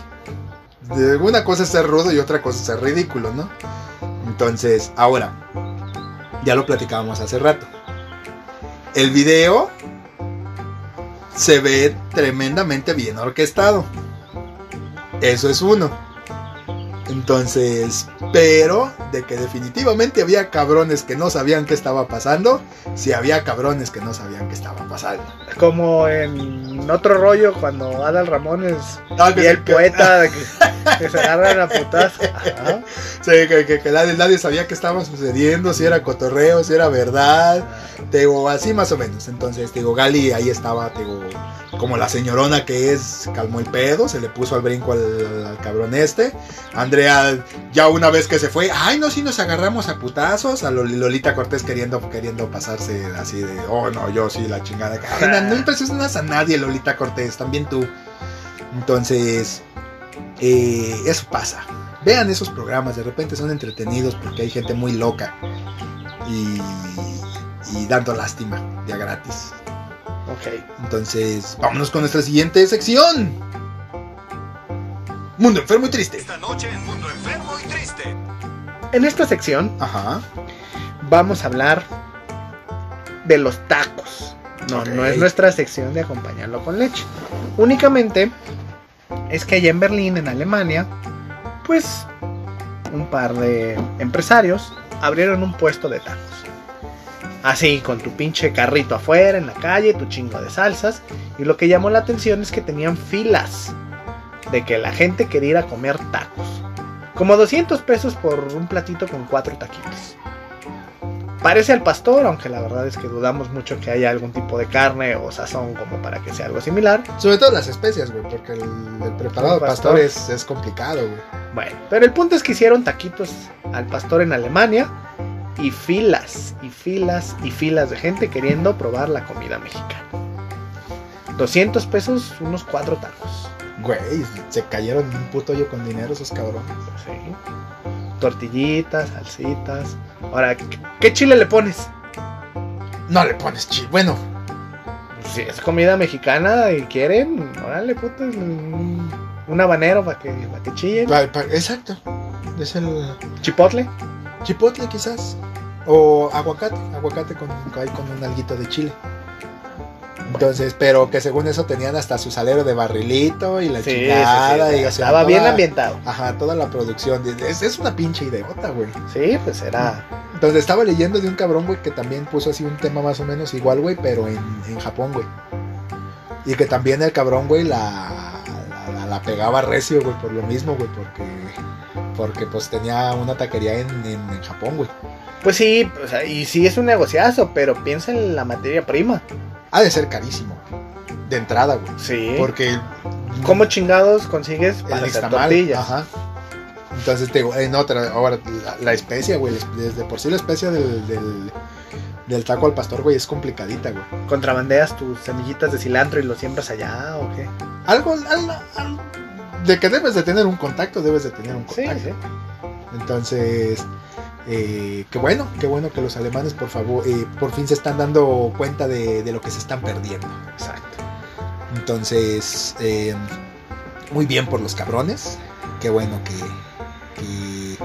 de- una cosa es ser rudo y otra cosa es ser ridículo, ¿no? Entonces, ahora, ya lo platicábamos hace rato. El video se ve tremendamente bien orquestado. Eso es uno. Entonces, pero de que definitivamente había cabrones que no sabían qué estaba pasando, sí había cabrones que no sabían qué estaba pasando. Como en otro rollo cuando Adal Ramones Ah, y el que- poeta que, que se agarran a putas. Ajá. Sí, que, que- que nadie, nadie sabía qué estaba sucediendo, si era cotorreo, si era verdad. Te digo, así más o menos. Entonces, te digo, Gali ahí estaba, te digo, como la señorona que es, calmó el pedo, se le puso al brinco al, al cabrón este. Andrea, ya una vez que se fue, ay, no, si nos agarramos a putazos. A Lol- Lolita Cortés queriendo, queriendo pasarse así de, oh, no, yo sí, la chingada. No, no impresionas a nadie, Lolita Cortés, también tú. Entonces, eh, eso pasa. Vean esos programas, de repente son entretenidos porque hay gente muy loca y, y dando lástima, ya gratis. Ok. Entonces, vámonos con nuestra siguiente sección. Mundo enfermo y triste. Esta noche en Mundo Enfermo y Triste. En esta sección Ajá. vamos a hablar de los tacos. No, no es nuestra sección de acompañarlo con leche. Únicamente es que allá en Berlín, en Alemania, pues un par de empresarios abrieron un puesto de tacos. Así, con tu pinche carrito afuera, en la calle, tu chingo de salsas. Y lo que llamó la atención es que tenían filas de que la gente quería ir a comer tacos. Como 200 pesos por un platito con cuatro taquitos. Parece al pastor, aunque la verdad es que dudamos mucho que haya algún tipo de carne o sazón como para que sea algo similar. Sobre todo las especias, güey, porque el, el preparado pastor. pastor es, es complicado, güey. Bueno, pero el punto es que hicieron taquitos al pastor en Alemania y filas y filas y filas de gente queriendo probar la comida mexicana. 200 pesos, unos cuatro tacos. Güey, se cayeron en un puto hoyo con dinero esos cabrones. Sí. Tortillitas, salsitas. Ahora, ¿qué- ¿qué chile le pones? No le pones chi. Bueno, Si es comida mexicana y quieren, órale, puto, un, habanero para que, para que chillen. exacto. Es el Chipotle. chipotle quizás. O aguacate. Aguacate con, ahí con un alguito de chile. Entonces, pero que según eso tenían hasta su salero de barrilito y la Sí, chingada. sí, y, o sea, estaba bien ambientado. Ajá, toda la producción. Es, es una pinche idiota, güey. Sí, pues era. Entonces estaba leyendo de un cabrón, güey, que también puso así un tema más o menos igual, güey, pero en, en Japón, güey. Y que también el cabrón, güey, la, la, la- la pegaba recio, güey, por lo mismo, güey, porque, porque pues tenía una taquería en, en, en Japón, güey. Pues sí, o sea, y sí es un negociazo, pero piensa en la materia prima. Ha de ser carísimo, de entrada, güey. Sí. Porque... ¿Cómo chingados consigues el para hacer nixtamal, tortillas? Ajá. Entonces, te digo, en otra, ahora, la, la especia, güey, desde por sí la especia del, del, del taco al pastor, güey, es complicadita, güey. ¿Contrabandeas tus semillitas de cilantro y lo siembras allá o qué? algo, algo- de que debes de tener un contacto, debes de tener un Sí, contacto. sí. Entonces, eh, qué bueno, qué bueno que los alemanes por favor, eh, por fin se están dando cuenta de, de lo que se están perdiendo. Exacto. Entonces, eh, muy bien por los cabrones, qué bueno que, que,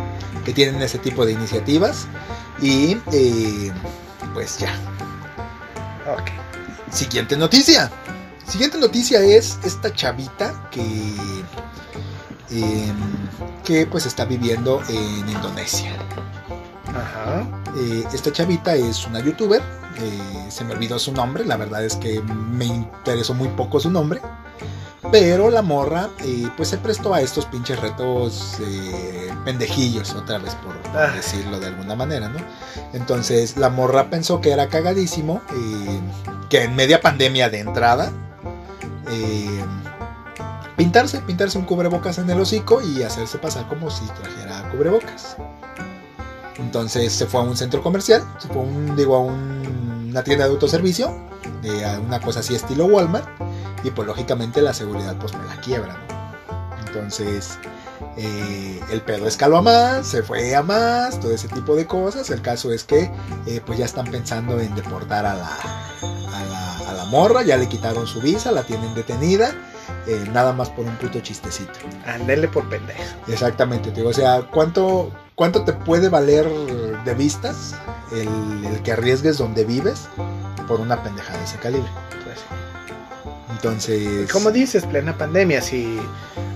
que tienen ese tipo de iniciativas y eh, pues ya, Ok. Siguiente noticia. Siguiente noticia es esta chavita que que pues está viviendo en Indonesia. Ajá. Eh, esta chavita es una youtuber. eh, se me olvidó su nombre. La verdad es que me interesó muy poco su nombre. Pero la morra, eh, pues se prestó a estos pinches retos eh, pendejillos, otra vez por Ah. decirlo de alguna manera, ¿no? Entonces la morra pensó que era cagadísimo, eh, que en media pandemia de entrada, pintarse, pintarse un cubrebocas en el hocico y hacerse pasar como si trajera cubrebocas. Entonces se fue a un centro comercial, se fue a un, digo, a un- una tienda de autoservicio, eh, a una cosa así estilo Walmart, y pues lógicamente la seguridad pues me la quiebra, ¿no? Entonces eh, el pedo escaló a más, se fue a más, todo ese tipo de cosas. El caso es que eh, pues ya están pensando en deportar a la, a la, a la morra, ya le quitaron su visa, la tienen detenida, eh, nada más por un puto chistecito. Andele por pendeja. Exactamente, te digo, o sea, ¿cuánto, ¿cuánto te puede valer de vistas el, el que arriesgues donde vives por una pendejada de ese calibre? Pues, Entonces... como dices, plena pandemia, si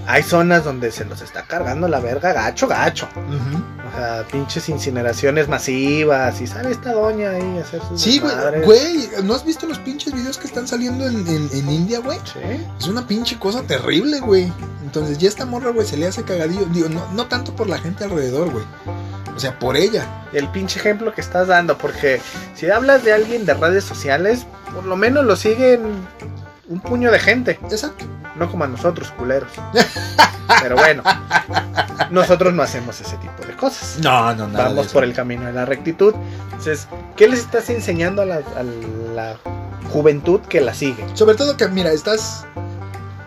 hay zonas donde se los está cargando la verga, gacho, gacho. O sea, pinches incineraciones masivas. Y sale esta doña ahí a hacer sus Sí, güey, ¿no has visto los pinches videos que están saliendo en, en- en India, güey? Sí. Es una pinche cosa terrible, güey. Entonces ya esta morra, güey, se le hace cagadillo. Digo, no, no tanto por la gente alrededor, güey. O sea, por ella. El pinche ejemplo que estás dando, porque si hablas de alguien de redes sociales, por lo menos lo siguen un puño de gente, Exacto. no como a nosotros, culeros. Pero bueno, nosotros no hacemos ese tipo de cosas. No, no, nada. Vamos por el camino de la rectitud. Entonces, ¿qué les estás enseñando a la, a la juventud que la sigue? Sobre todo que, mira, estás.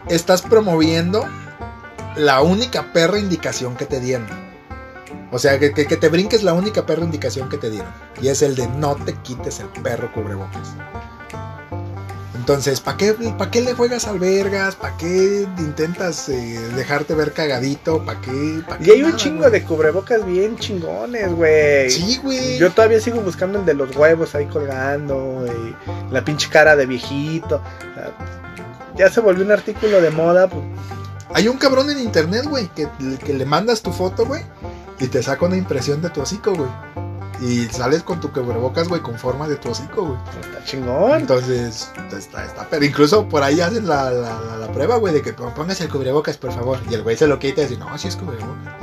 Estás promoviendo la única perra indicación que te dieron. O sea, que, que- que te brinques la única perra indicación que te dieron. Y es el de no te quites el perro cubrebocas. Entonces, ¿para qué, pa' qué le juegas al vergas? ¿Para qué intentas eh, dejarte ver cagadito? ¿Para qué? pa' Y qué hay un chingo de cubrebocas bien chingones, güey. Sí, güey. Yo todavía sigo buscando el de los huevos ahí colgando, y la pinche cara de viejito. Ya se volvió un artículo de moda. Pues, Hay un cabrón en internet, güey, que, que le mandas tu foto, güey, y te saca una impresión de tu hocico, güey. Y sales con tu cubrebocas, güey, con forma de tu hocico, güey. está chingón. Entonces, está, está, pero incluso por ahí hacen la, la, la- la prueba, güey, de que pongas el cubrebocas, por favor. Y el güey se lo quita y dice, no, sí es cubrebocas.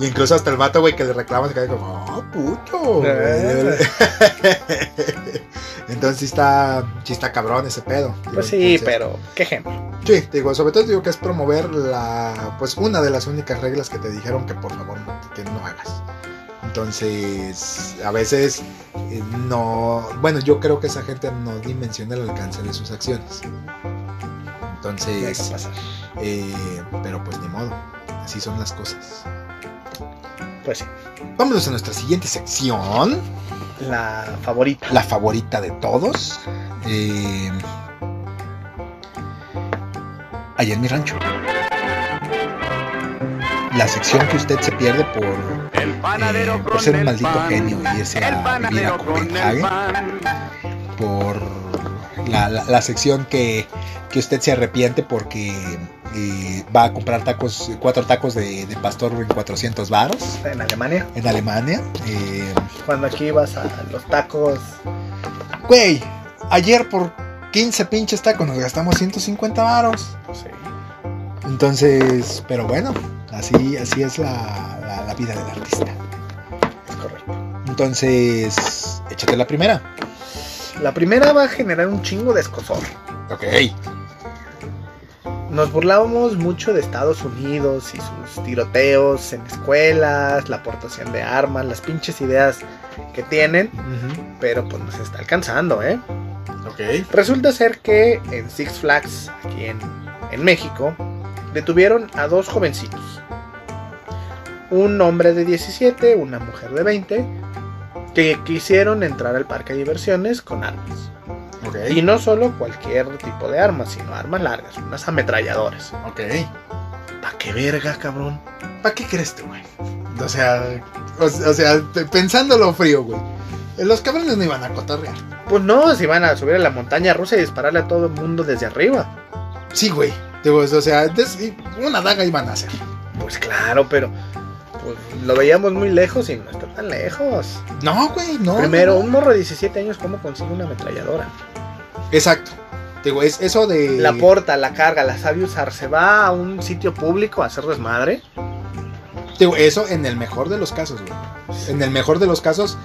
Y incluso hasta el vato, güey, que le reclama, se queda como, oh, puto. güey". Eh. Entonces sí está, sí está cabrón ese pedo. Digo, Pues sí, entonces- pero qué ejemplo. Sí, te digo, sobre todo digo que es promover la, pues una de las únicas reglas que te dijeron que por favor que no hagas. Entonces, a veces eh, no, bueno, yo creo que esa gente no dimensiona el alcance de sus acciones. Entonces, eh, pero pues ni modo, así son las cosas. Pues sí, Vámonos a nuestra siguiente sección, la favorita. la favorita de todos. Eh, allá en mi rancho. La sección que usted se pierde por El panadero Eh, por ser un maldito pan. genio y El a vivir a Copenhague. por la, la- la sección que, que usted se arrepiente porque eh, va a comprar tacos, cuatro tacos de, de pastor en 400 varos En Alemania, en Alemania. Eh, cuando aquí vas a los tacos. Güey, ayer por 15 pinches tacos nos gastamos 150 varos. Sí. Entonces, pero bueno, así, así es la, la- la vida del artista. Es correcto. Entonces, échate la primera. La primera va a generar un chingo de escosor. Ok. Nos burlábamos mucho de Estados Unidos y sus tiroteos en escuelas, la aportación de armas, las pinches ideas que tienen, pero pues nos está alcanzando, ¿eh? Ok. Resulta ser que en Six Flags, aquí en, en México, detuvieron a dos jovencitos. Un hombre de 17, una mujer de 20, que quisieron entrar al parque de diversiones con armas. Ok. Y no solo cualquier tipo de armas, sino armas largas, unas ametralladoras. Ok. ¿Pa' qué verga, cabrón? ¿Para qué crees tú, güey? O sea, o, o sea, pe- pensándolo frío, güey. Los cabrones no iban a cotorrear. Pues no, si van a subir a la montaña rusa y dispararle a todo el mundo desde arriba. Sí, güey. O sea, una daga iban a hacer. Pues claro, pero pues lo veíamos muy lejos y no está tan lejos. No, güey, no. Primero, no, un morro de 17 años, ¿cómo consigue una ametralladora? Exacto. Digo, es eso de. La porta, la carga, la sabe usar, se va a un sitio público a hacer desmadre. Digo, eso en el mejor de los casos, güey. En el mejor de los casos.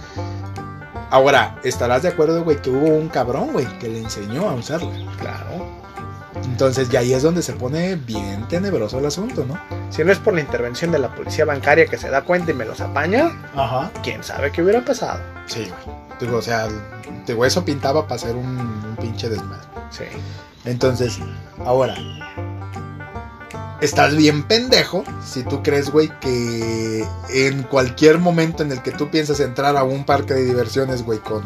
Ahora, estarás de acuerdo, güey, que hubo un cabrón, güey, que le enseñó a usarla. Claro. Entonces, ya ahí es donde se pone bien tenebroso el asunto, ¿no? Si no es por la intervención de la policía bancaria que se da cuenta y me los apaña, Ajá. quién sabe qué hubiera pasado. Sí, güey. O sea, te digo, eso pintaba para ser un, un pinche desmadre. Sí. Entonces, ahora, estás bien pendejo si tú crees, güey, que en cualquier momento en el que tú piensas entrar a un parque de diversiones, güey, con,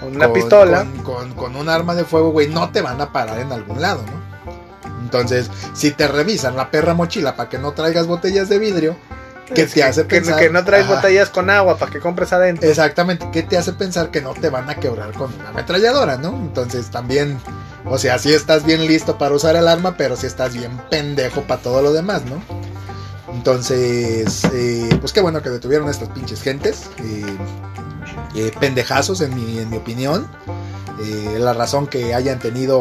Con una con- pistola. Con, con- con un arma de fuego, güey, no te van a parar en algún lado, ¿no? Entonces, si te revisan la perra mochila para que no traigas botellas de vidrio, ¿qué te que- hace que, pensar? que no traes Ajá. botellas con agua para que compres adentro. Exactamente, ¿qué te hace pensar que no te van a quebrar con una ametralladora, no? Entonces también, o sea, sí estás bien listo para usar el arma, pero sí estás bien pendejo para todo lo demás, ¿no? Entonces, eh, pues qué bueno que detuvieron a estas pinches gentes, eh, eh, pendejazos en mi, en mi opinión. La razón que hayan tenido,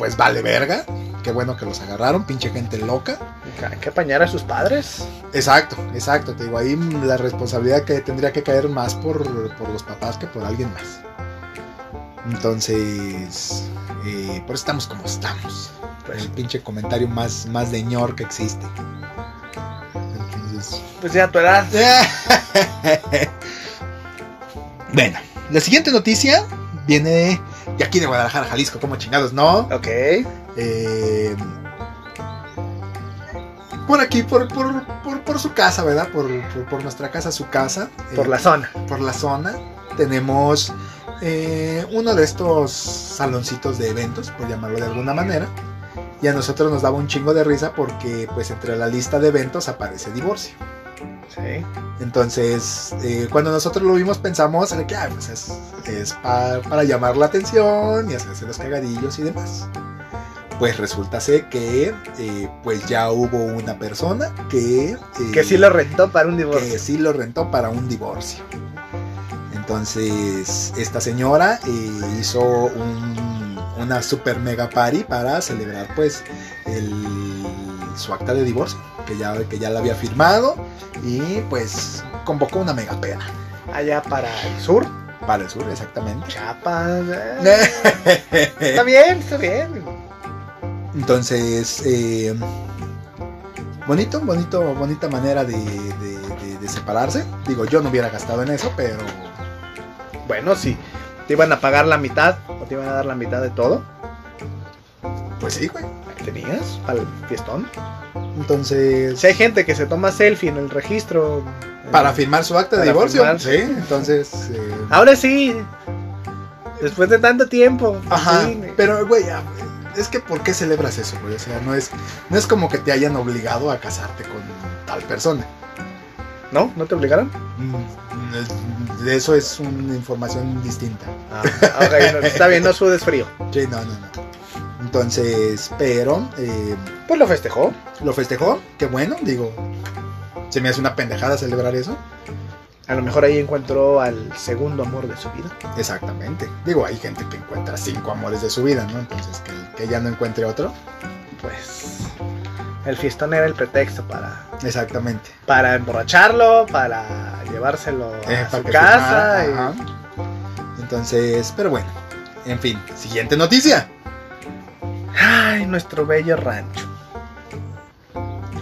pues vale verga. Qué bueno que los agarraron, pinche gente loca. Hay que apañar a sus padres. Exacto, exacto. Te digo, ahí la responsabilidad que tendría que caer más por, por los papás que por alguien más. Entonces, eh, por eso estamos como estamos. Pues, El pinche comentario más, más de ñor que existe. Entonces, pues ya tu edad. bueno, la siguiente noticia viene de aquí de Guadalajara, Jalisco, como chingados, ¿no? Ok. Eh, por aquí, por, por, por, por su casa, ¿verdad? Por, por, por nuestra casa, su casa. Por eh, la zona. por la zona. Tenemos eh, uno de estos saloncitos de eventos, por llamarlo de alguna manera. Y a nosotros nos daba un chingo de risa porque pues entre la lista de eventos aparece divorcio. Sí. Entonces, eh, cuando nosotros lo vimos pensamos en que ah, pues es, es pa- para llamar la atención y hacerse los cagadillos y demás. Pues resulta ser que eh, pues ya hubo una persona que... eh, Que sí lo rentó para un divorcio. que sí lo rentó para un divorcio. Entonces, esta señora hizo un- una super mega party para celebrar pues el- su acta de divorcio, que ya, que ya la había firmado y pues convocó una mega pena Allá para el sur. para el sur, exactamente. Chiapas. eh. Está bien, está bien. Entonces, eh, bonito, bonito, bonita manera de, de- de- de separarse. Digo, yo no hubiera gastado en eso, pero Bueno, si te iban a pagar la mitad o te iban a dar la mitad de todo, pues sí, güey. Tenías el fiestón. Entonces, Si hay gente que se toma selfie en el registro. para firmar su acta de divorcio. firmar. Sí, entonces. eh, Ahora sí. Después de tanto tiempo. ajá. sí. Pero, güey, es que ¿por qué celebras eso, güey? O sea, no es, no es como que te hayan obligado a casarte con tal persona. ¿No? ¿No te obligaron? Mm, eso es una información distinta. Ah, ok, no, está bien, no sudes frío. Sí, no, no, no. Entonces, pero eh, Pues lo festejó. lo festejó, qué bueno, digo. Se me hace una pendejada celebrar eso. A lo mejor ahí encontró al segundo amor de su vida. Exactamente. Digo, hay gente que encuentra cinco amores de su vida, ¿no? Entonces, que, que ya no encuentre otro. Pues el fiestón era el pretexto para, Exactamente. para emborracharlo, para llevárselo Eh, a para su casa. firmara, y-. Entonces, pero bueno. En fin, siguiente noticia. Ay, nuestro bello rancho.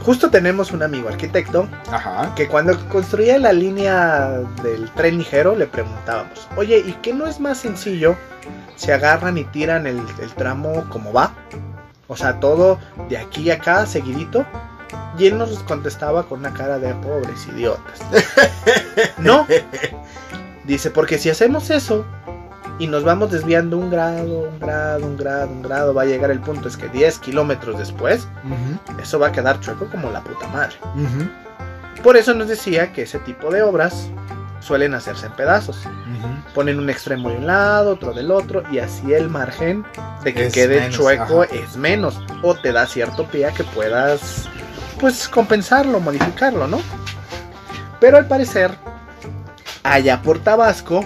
Justo tenemos un amigo arquitecto Ajá. que cuando construía la línea del tren ligero le preguntábamos, oye, ¿y qué no es más sencillo si agarran y tiran el, el tramo como va? O sea, todo de aquí a acá, seguidito. Y él nos contestaba con una cara de pobres idiotas. no. Dice, porque si hacemos eso y nos vamos desviando un grado, un grado, un grado, un grado, va a llegar el punto es que 10 kilómetros después, eso va a quedar chueco como la puta madre. Por eso nos decía que ese tipo de obras suelen hacerse en pedazos. Ponen un extremo de un lado, otro del otro, y así el margen de que Es quede menos, chueco ajá. es menos. O te da cierto pie a que puedas, pues, compensarlo, modificarlo, ¿no? Pero al parecer, allá por Tabasco,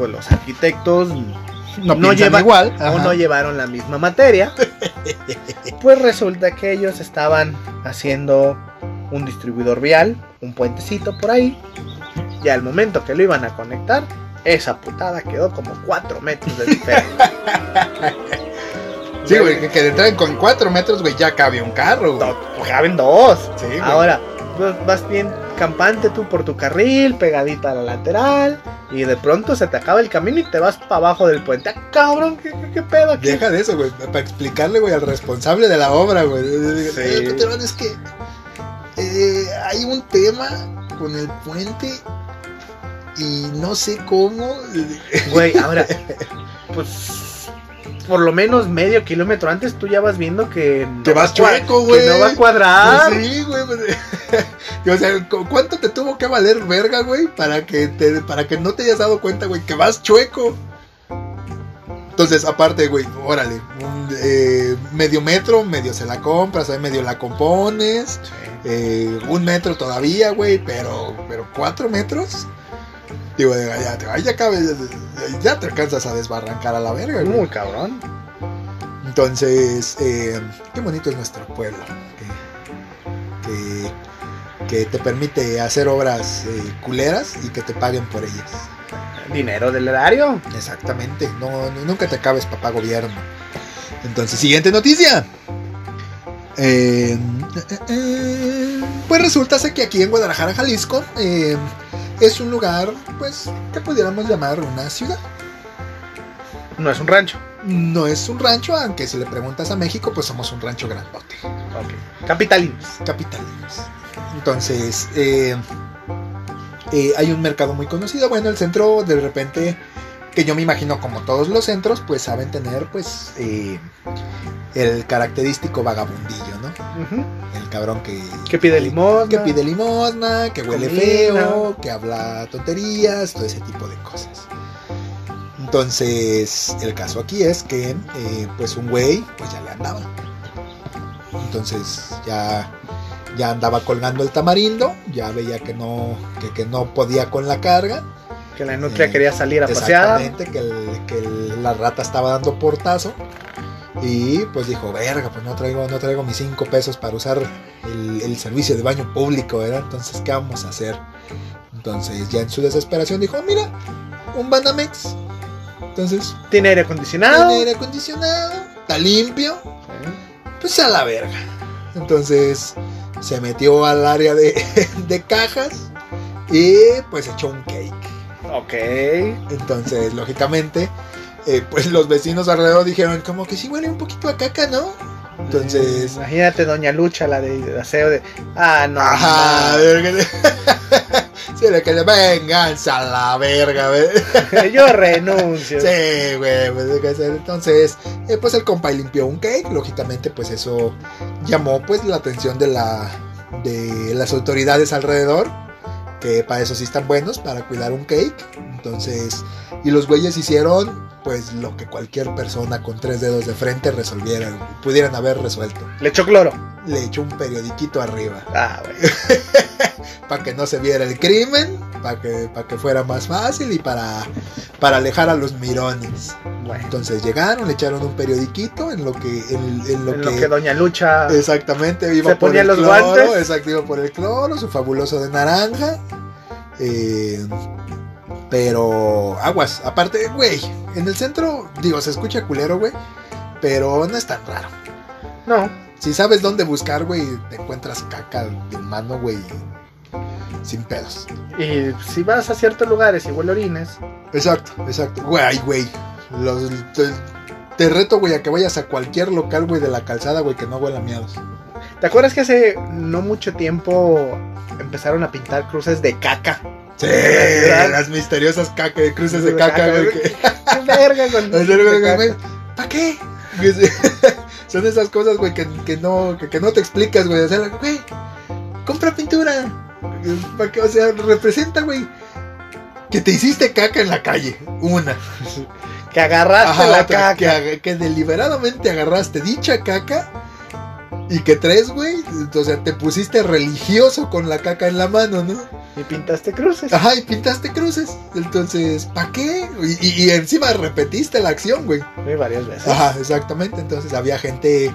pues los arquitectos no, no piensan lleva- igual. o no llevaron la misma materia, pues resulta que ellos estaban haciendo un distribuidor vial, un puentecito por ahí, y al momento que lo iban a conectar, esa putada quedó como 4 metros de diferencia. Sí, güey, que, que de entrada con 4 metros, güey, ya cabe un carro, güey. No, caben dos. Sí. Ahora, pues, vas bien campante tú por tu carril, pegadita a la lateral, y de pronto se te acaba el camino y te vas para abajo del puente. ¡Ah, cabrón! ¿Qué, pedo aquí? Deja de eso, güey, para explicarle, güey, al responsable de la obra, güey. Sí. Eh, Peterón, es que eh, hay un tema con el puente y no sé cómo. Güey, ahora, pues por lo menos medio kilómetro antes tú ya vas viendo que no Te vas chueco, que güey. no va a cuadrar. Pues sí, güey. pues, o sea, ¿cu- ¿cuánto te tuvo que valer verga, güey? Para que te, para que no te hayas dado cuenta, güey, que vas chueco. Entonces, aparte, güey, órale, un, eh, medio metro, medio se la compras, ahí medio la compones, eh, un metro todavía, güey, pero, pero cuatro metros. Digo, ya, ya, ya, ya te alcanzas a desbarrancar a la verga, güey. Muy cabrón. Entonces, eh, qué bonito es nuestro pueblo, que, que, que te permite hacer obras eh, culeras y que te paguen por ellas. Dinero del erario. Exactamente, no, no- nunca te acabes papá gobierno. Entonces, siguiente noticia. Eh, pues resulta que aquí en Guadalajara, Jalisco, es un lugar, pues, que pudiéramos llamar una ciudad. No es un rancho. No es un rancho, aunque si le preguntas a México, pues somos un rancho grandote. Ok. Capitalinos. capitalinos. Entonces, eh, eh, hay un mercado muy conocido. Bueno, el centro, de repente, que yo me imagino como todos los centros, pues saben tener, pues, eh, el característico vagabundillo, ¿no? El cabrón que, Que pide limosna. que pide limosna, que huele Comida. feo, que habla tonterías, todo ese tipo de cosas. Entonces, el caso aquí es que, eh, pues, un güey, pues ya le andaba. Entonces, ya, ya andaba colgando el tamarindo, ya veía que no, que, que no podía con la carga. Que la nutria Eh, quería salir a pasear. Exactamente, que, el- que el- la rata estaba dando portazo. Y pues dijo, verga, pues no traigo, no traigo mis cinco pesos para usar el, el servicio de baño público, ¿verdad? Entonces, ¿qué vamos a hacer? Entonces, ya en su desesperación dijo, mira, un Banamex. Entonces, Tiene aire acondicionado. tiene aire acondicionado, está limpio, Sí. pues a la verga. Entonces, se metió al área de, de cajas y pues echó un cake. Ok. Entonces, lógicamente, eh, pues los vecinos alrededor dijeron como que sí huele un poquito a caca, ¿no? Entonces, Imagínate Doña Lucha, la de aseo de. Ah, no. ajá, no. sí, le quedé, venganza a la verga, güey. Yo renuncio. Sí, güey, pues, entonces, eh, pues el compa limpió un cake, lógicamente, pues eso llamó pues la atención de la de las autoridades alrededor, que para eso sí están buenos, para cuidar un cake. Entonces, y los güeyes hicieron pues lo que cualquier persona con tres dedos de frente resolviera, pudieran haber resuelto. Le echó cloro. Le echó un periodiquito arriba Ah, güey. para que no se viera el crimen, para que, para que fuera más fácil y para, para alejar a los mirones. Bueno. Entonces llegaron, le echaron un periodiquito en lo que, en, en lo En que, lo que Doña Lucha. exactamente iba se por ponía el los cloro, guantes. exacto, iba por el cloro, su fabuloso de naranja. eh, pero aguas, aparte, güey, en el centro, digo, se escucha culero, güey, pero no es tan raro. No. Si sabes dónde buscar, güey, te encuentras caca de humano, güey, sin pedos. Y si vas a ciertos lugares y huele orines. Exacto, exacto. Güey, güey. Los, te, te reto, güey, a que vayas a cualquier local, güey, de la calzada, güey, que no huela miados. ¿Te acuerdas que hace no mucho tiempo empezaron a pintar cruces de caca? Sí, las misteriosas caca, cruces de caca, caca, güey. güey. que- ¡Qué verga con ¿Para qué? Son esas cosas, güey, que, que no, que, que no te explicas, güey. O sea, güey, compra pintura. ¿Para qué? O sea, representa, güey, que te hiciste caca en la calle. Una. Que agarraste Ajá, la otra, caca. Que deliberadamente agarraste dicha caca y que tres, güey, o sea, te pusiste religioso con la caca en la mano, ¿no? Y pintaste cruces. Ajá, y pintaste cruces. Entonces, ¿para qué? Y, y- y encima repetiste la acción, güey. Sí, varias veces. Ajá, exactamente. Entonces había gente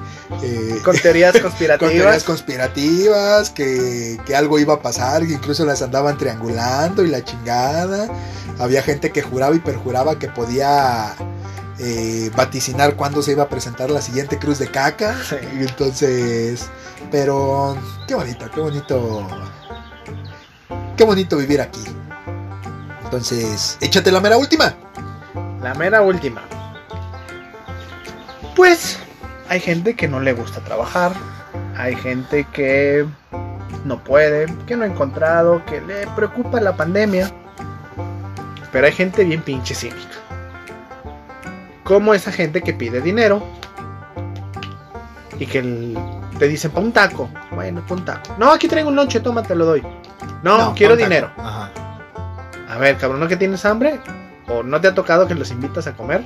eh, Con teorías con conspirativas. teorías conspirativas, que, que algo iba a pasar, que incluso las andaban triangulando y la chingada. Había gente que juraba y perjuraba que podía eh, vaticinar cuándo se iba a presentar la siguiente cruz de caca. Sí. Entonces, pero qué bonito, qué bonito. Qué bonito vivir aquí. Entonces, échate la mera última. La mera última. Pues hay gente que no le gusta trabajar, hay gente que no puede, que no ha encontrado, que le preocupa la pandemia. Pero hay gente bien pinche cínica. Como esa gente que pide dinero y que el- te dicen pa' un taco. Bueno, pa' un taco. No, aquí traigo un lonche, toma, te lo doy. No, quiero dinero. Ajá. A ver, cabrón, ¿no que tienes hambre? ¿O no te ha tocado que los invitas a comer?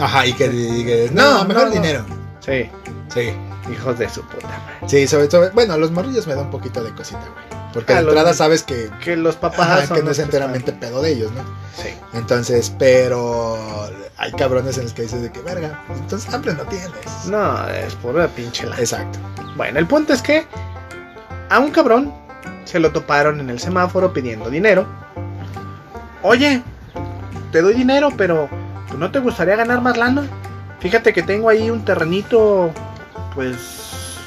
Ajá, y que, y que- no, No, mejor no. dinero. Sí, Sí. hijos de su puta madre. Sí, sobre todo, bueno, los morrillos me da un poquito de cosita, güey. Porque Ah, de entrada sabes que, Que los papás ajá, son que no es enteramente pedo de ellos, ¿no? Sí. Entonces, pero hay cabrones en los que dices de que, verga, entonces hambre no tienes. No, es pura pinche la. Exacto. Bueno, el punto es que a un cabrón se lo toparon en el semáforo pidiendo dinero. Oye, te doy dinero, pero ¿pues ¿no te gustaría ganar más lana? Fíjate que tengo ahí un terrenito, pues,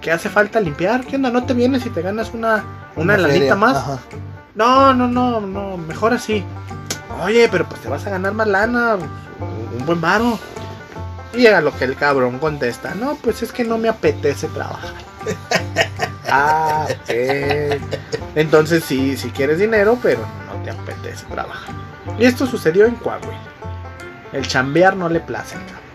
que hace falta limpiar. ¿Qué onda? ¿No te vienes y te ganas una, una, lanita feria, más? ajá. No, no, no, no, mejor así. Oye, pero pues te vas a ganar más lana, un buen varo. Y a lo que el cabrón contesta, no, pues es que no me apetece trabajar. ah, ok. Entonces sí, si quieres dinero, pero no te apetece trabajar. Y esto sucedió en Coahuila. El chambear no le place al cabrón.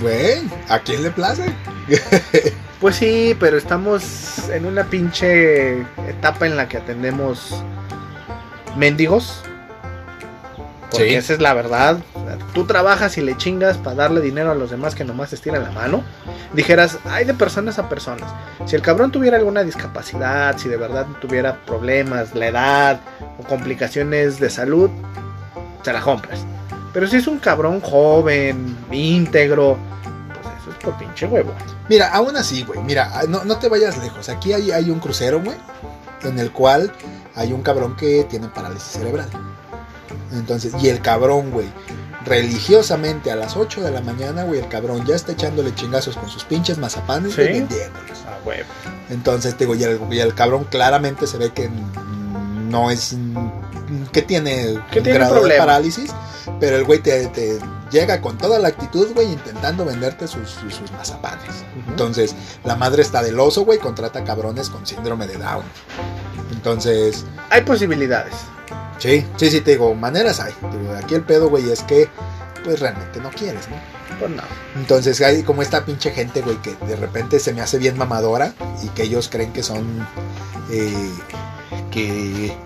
Güey, ¿a quién le place? Pues sí, pero estamos en una pinche etapa en la que atendemos mendigos. Porque Sí. esa es la verdad. Tú trabajas y le chingas para darle dinero a los demás que nomás te estiran la mano. Dijeras, hay de personas a personas. Si el cabrón tuviera alguna discapacidad, si de verdad tuviera problemas, la edad o complicaciones de salud, se la compras. Pero si es un cabrón joven, íntegro, pues eso es por pinche huevo. Mira, aún así, güey, mira, ah, no, no te vayas lejos. Aquí hay, hay un crucero, güey, en el cual hay un cabrón que tiene parálisis cerebral. Entonces, y el cabrón, güey, religiosamente a las 8 de la mañana, güey, el cabrón ya está echándole chingazos con sus pinches mazapanes ¿Sí? y vendiéndolos. A huevo. Entonces, te digo, y el, y el cabrón claramente se ve que no es. que tiene Que un tiene grado de parálisis, pero el güey te, te llega con toda la actitud, güey, intentando venderte sus, sus, sus mazapanes. Entonces, la madre está del oso, güey, contrata cabrones con síndrome de Down. Entonces, Hay posibilidades. sí, sí, sí, te digo, maneras hay. Aquí el pedo, güey, es que, pues realmente no quieres, ¿no? Pues no. Entonces hay como esta pinche gente, güey, que de repente se me hace bien mamadora y que ellos creen que son. eh, que.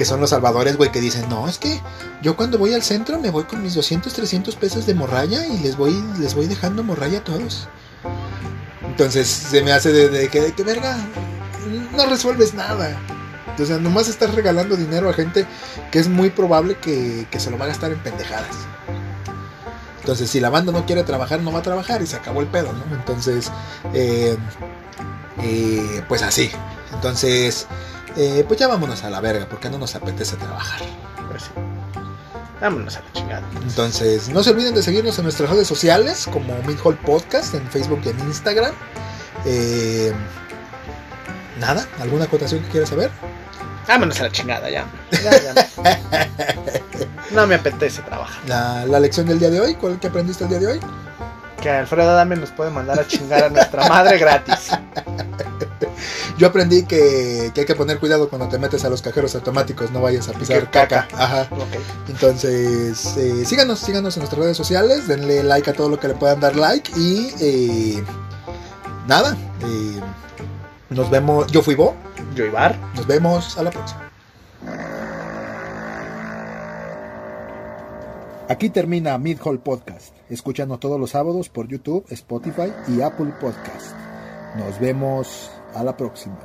Que son los salvadores, güey, que dicen, no, es que yo cuando voy al centro me voy con mis 200, 300 pesos de morralla y les voy, les voy dejando morralla a todos. Entonces se me hace de, de que, de que, verga, no resuelves nada. O sea, nomás estás regalando dinero a gente que es muy probable que, que se lo va a gastar en pendejadas. Entonces, si la banda no quiere trabajar, no va a trabajar y se acabó el pedo, ¿no? Entonces, eh, eh, pues así. Entonces, eh, pues ya vámonos a la verga, porque no nos apetece trabajar. Pues sí. Vámonos a la chingada. Entonces, no se olviden de seguirnos en nuestras redes sociales, como Midhall Podcast, en Facebook y en Instagram. Eh, Nada, ¿alguna acotación que quieras saber? Vámonos a la chingada ya. Ya, ya. No me apetece trabajar. La, la lección del día de hoy, ¿cuál que aprendiste el día de hoy? Que Alfredo Adame nos puede mandar a chingar a nuestra madre gratis. Yo aprendí que, que hay que poner cuidado cuando te metes a los cajeros automáticos, no vayas a pisar caca. Ajá. Entonces, eh, síganos, síganos en nuestras redes sociales, denle like a todo lo que le puedan dar like y eh, nada, eh, nos vemos, yo fui Bo, Yo Ibar. nos vemos a la próxima. Aquí termina Mid Hall Podcast. Escúchanos todos los sábados por YouTube, Spotify y Apple Podcast. Nos vemos a la próxima.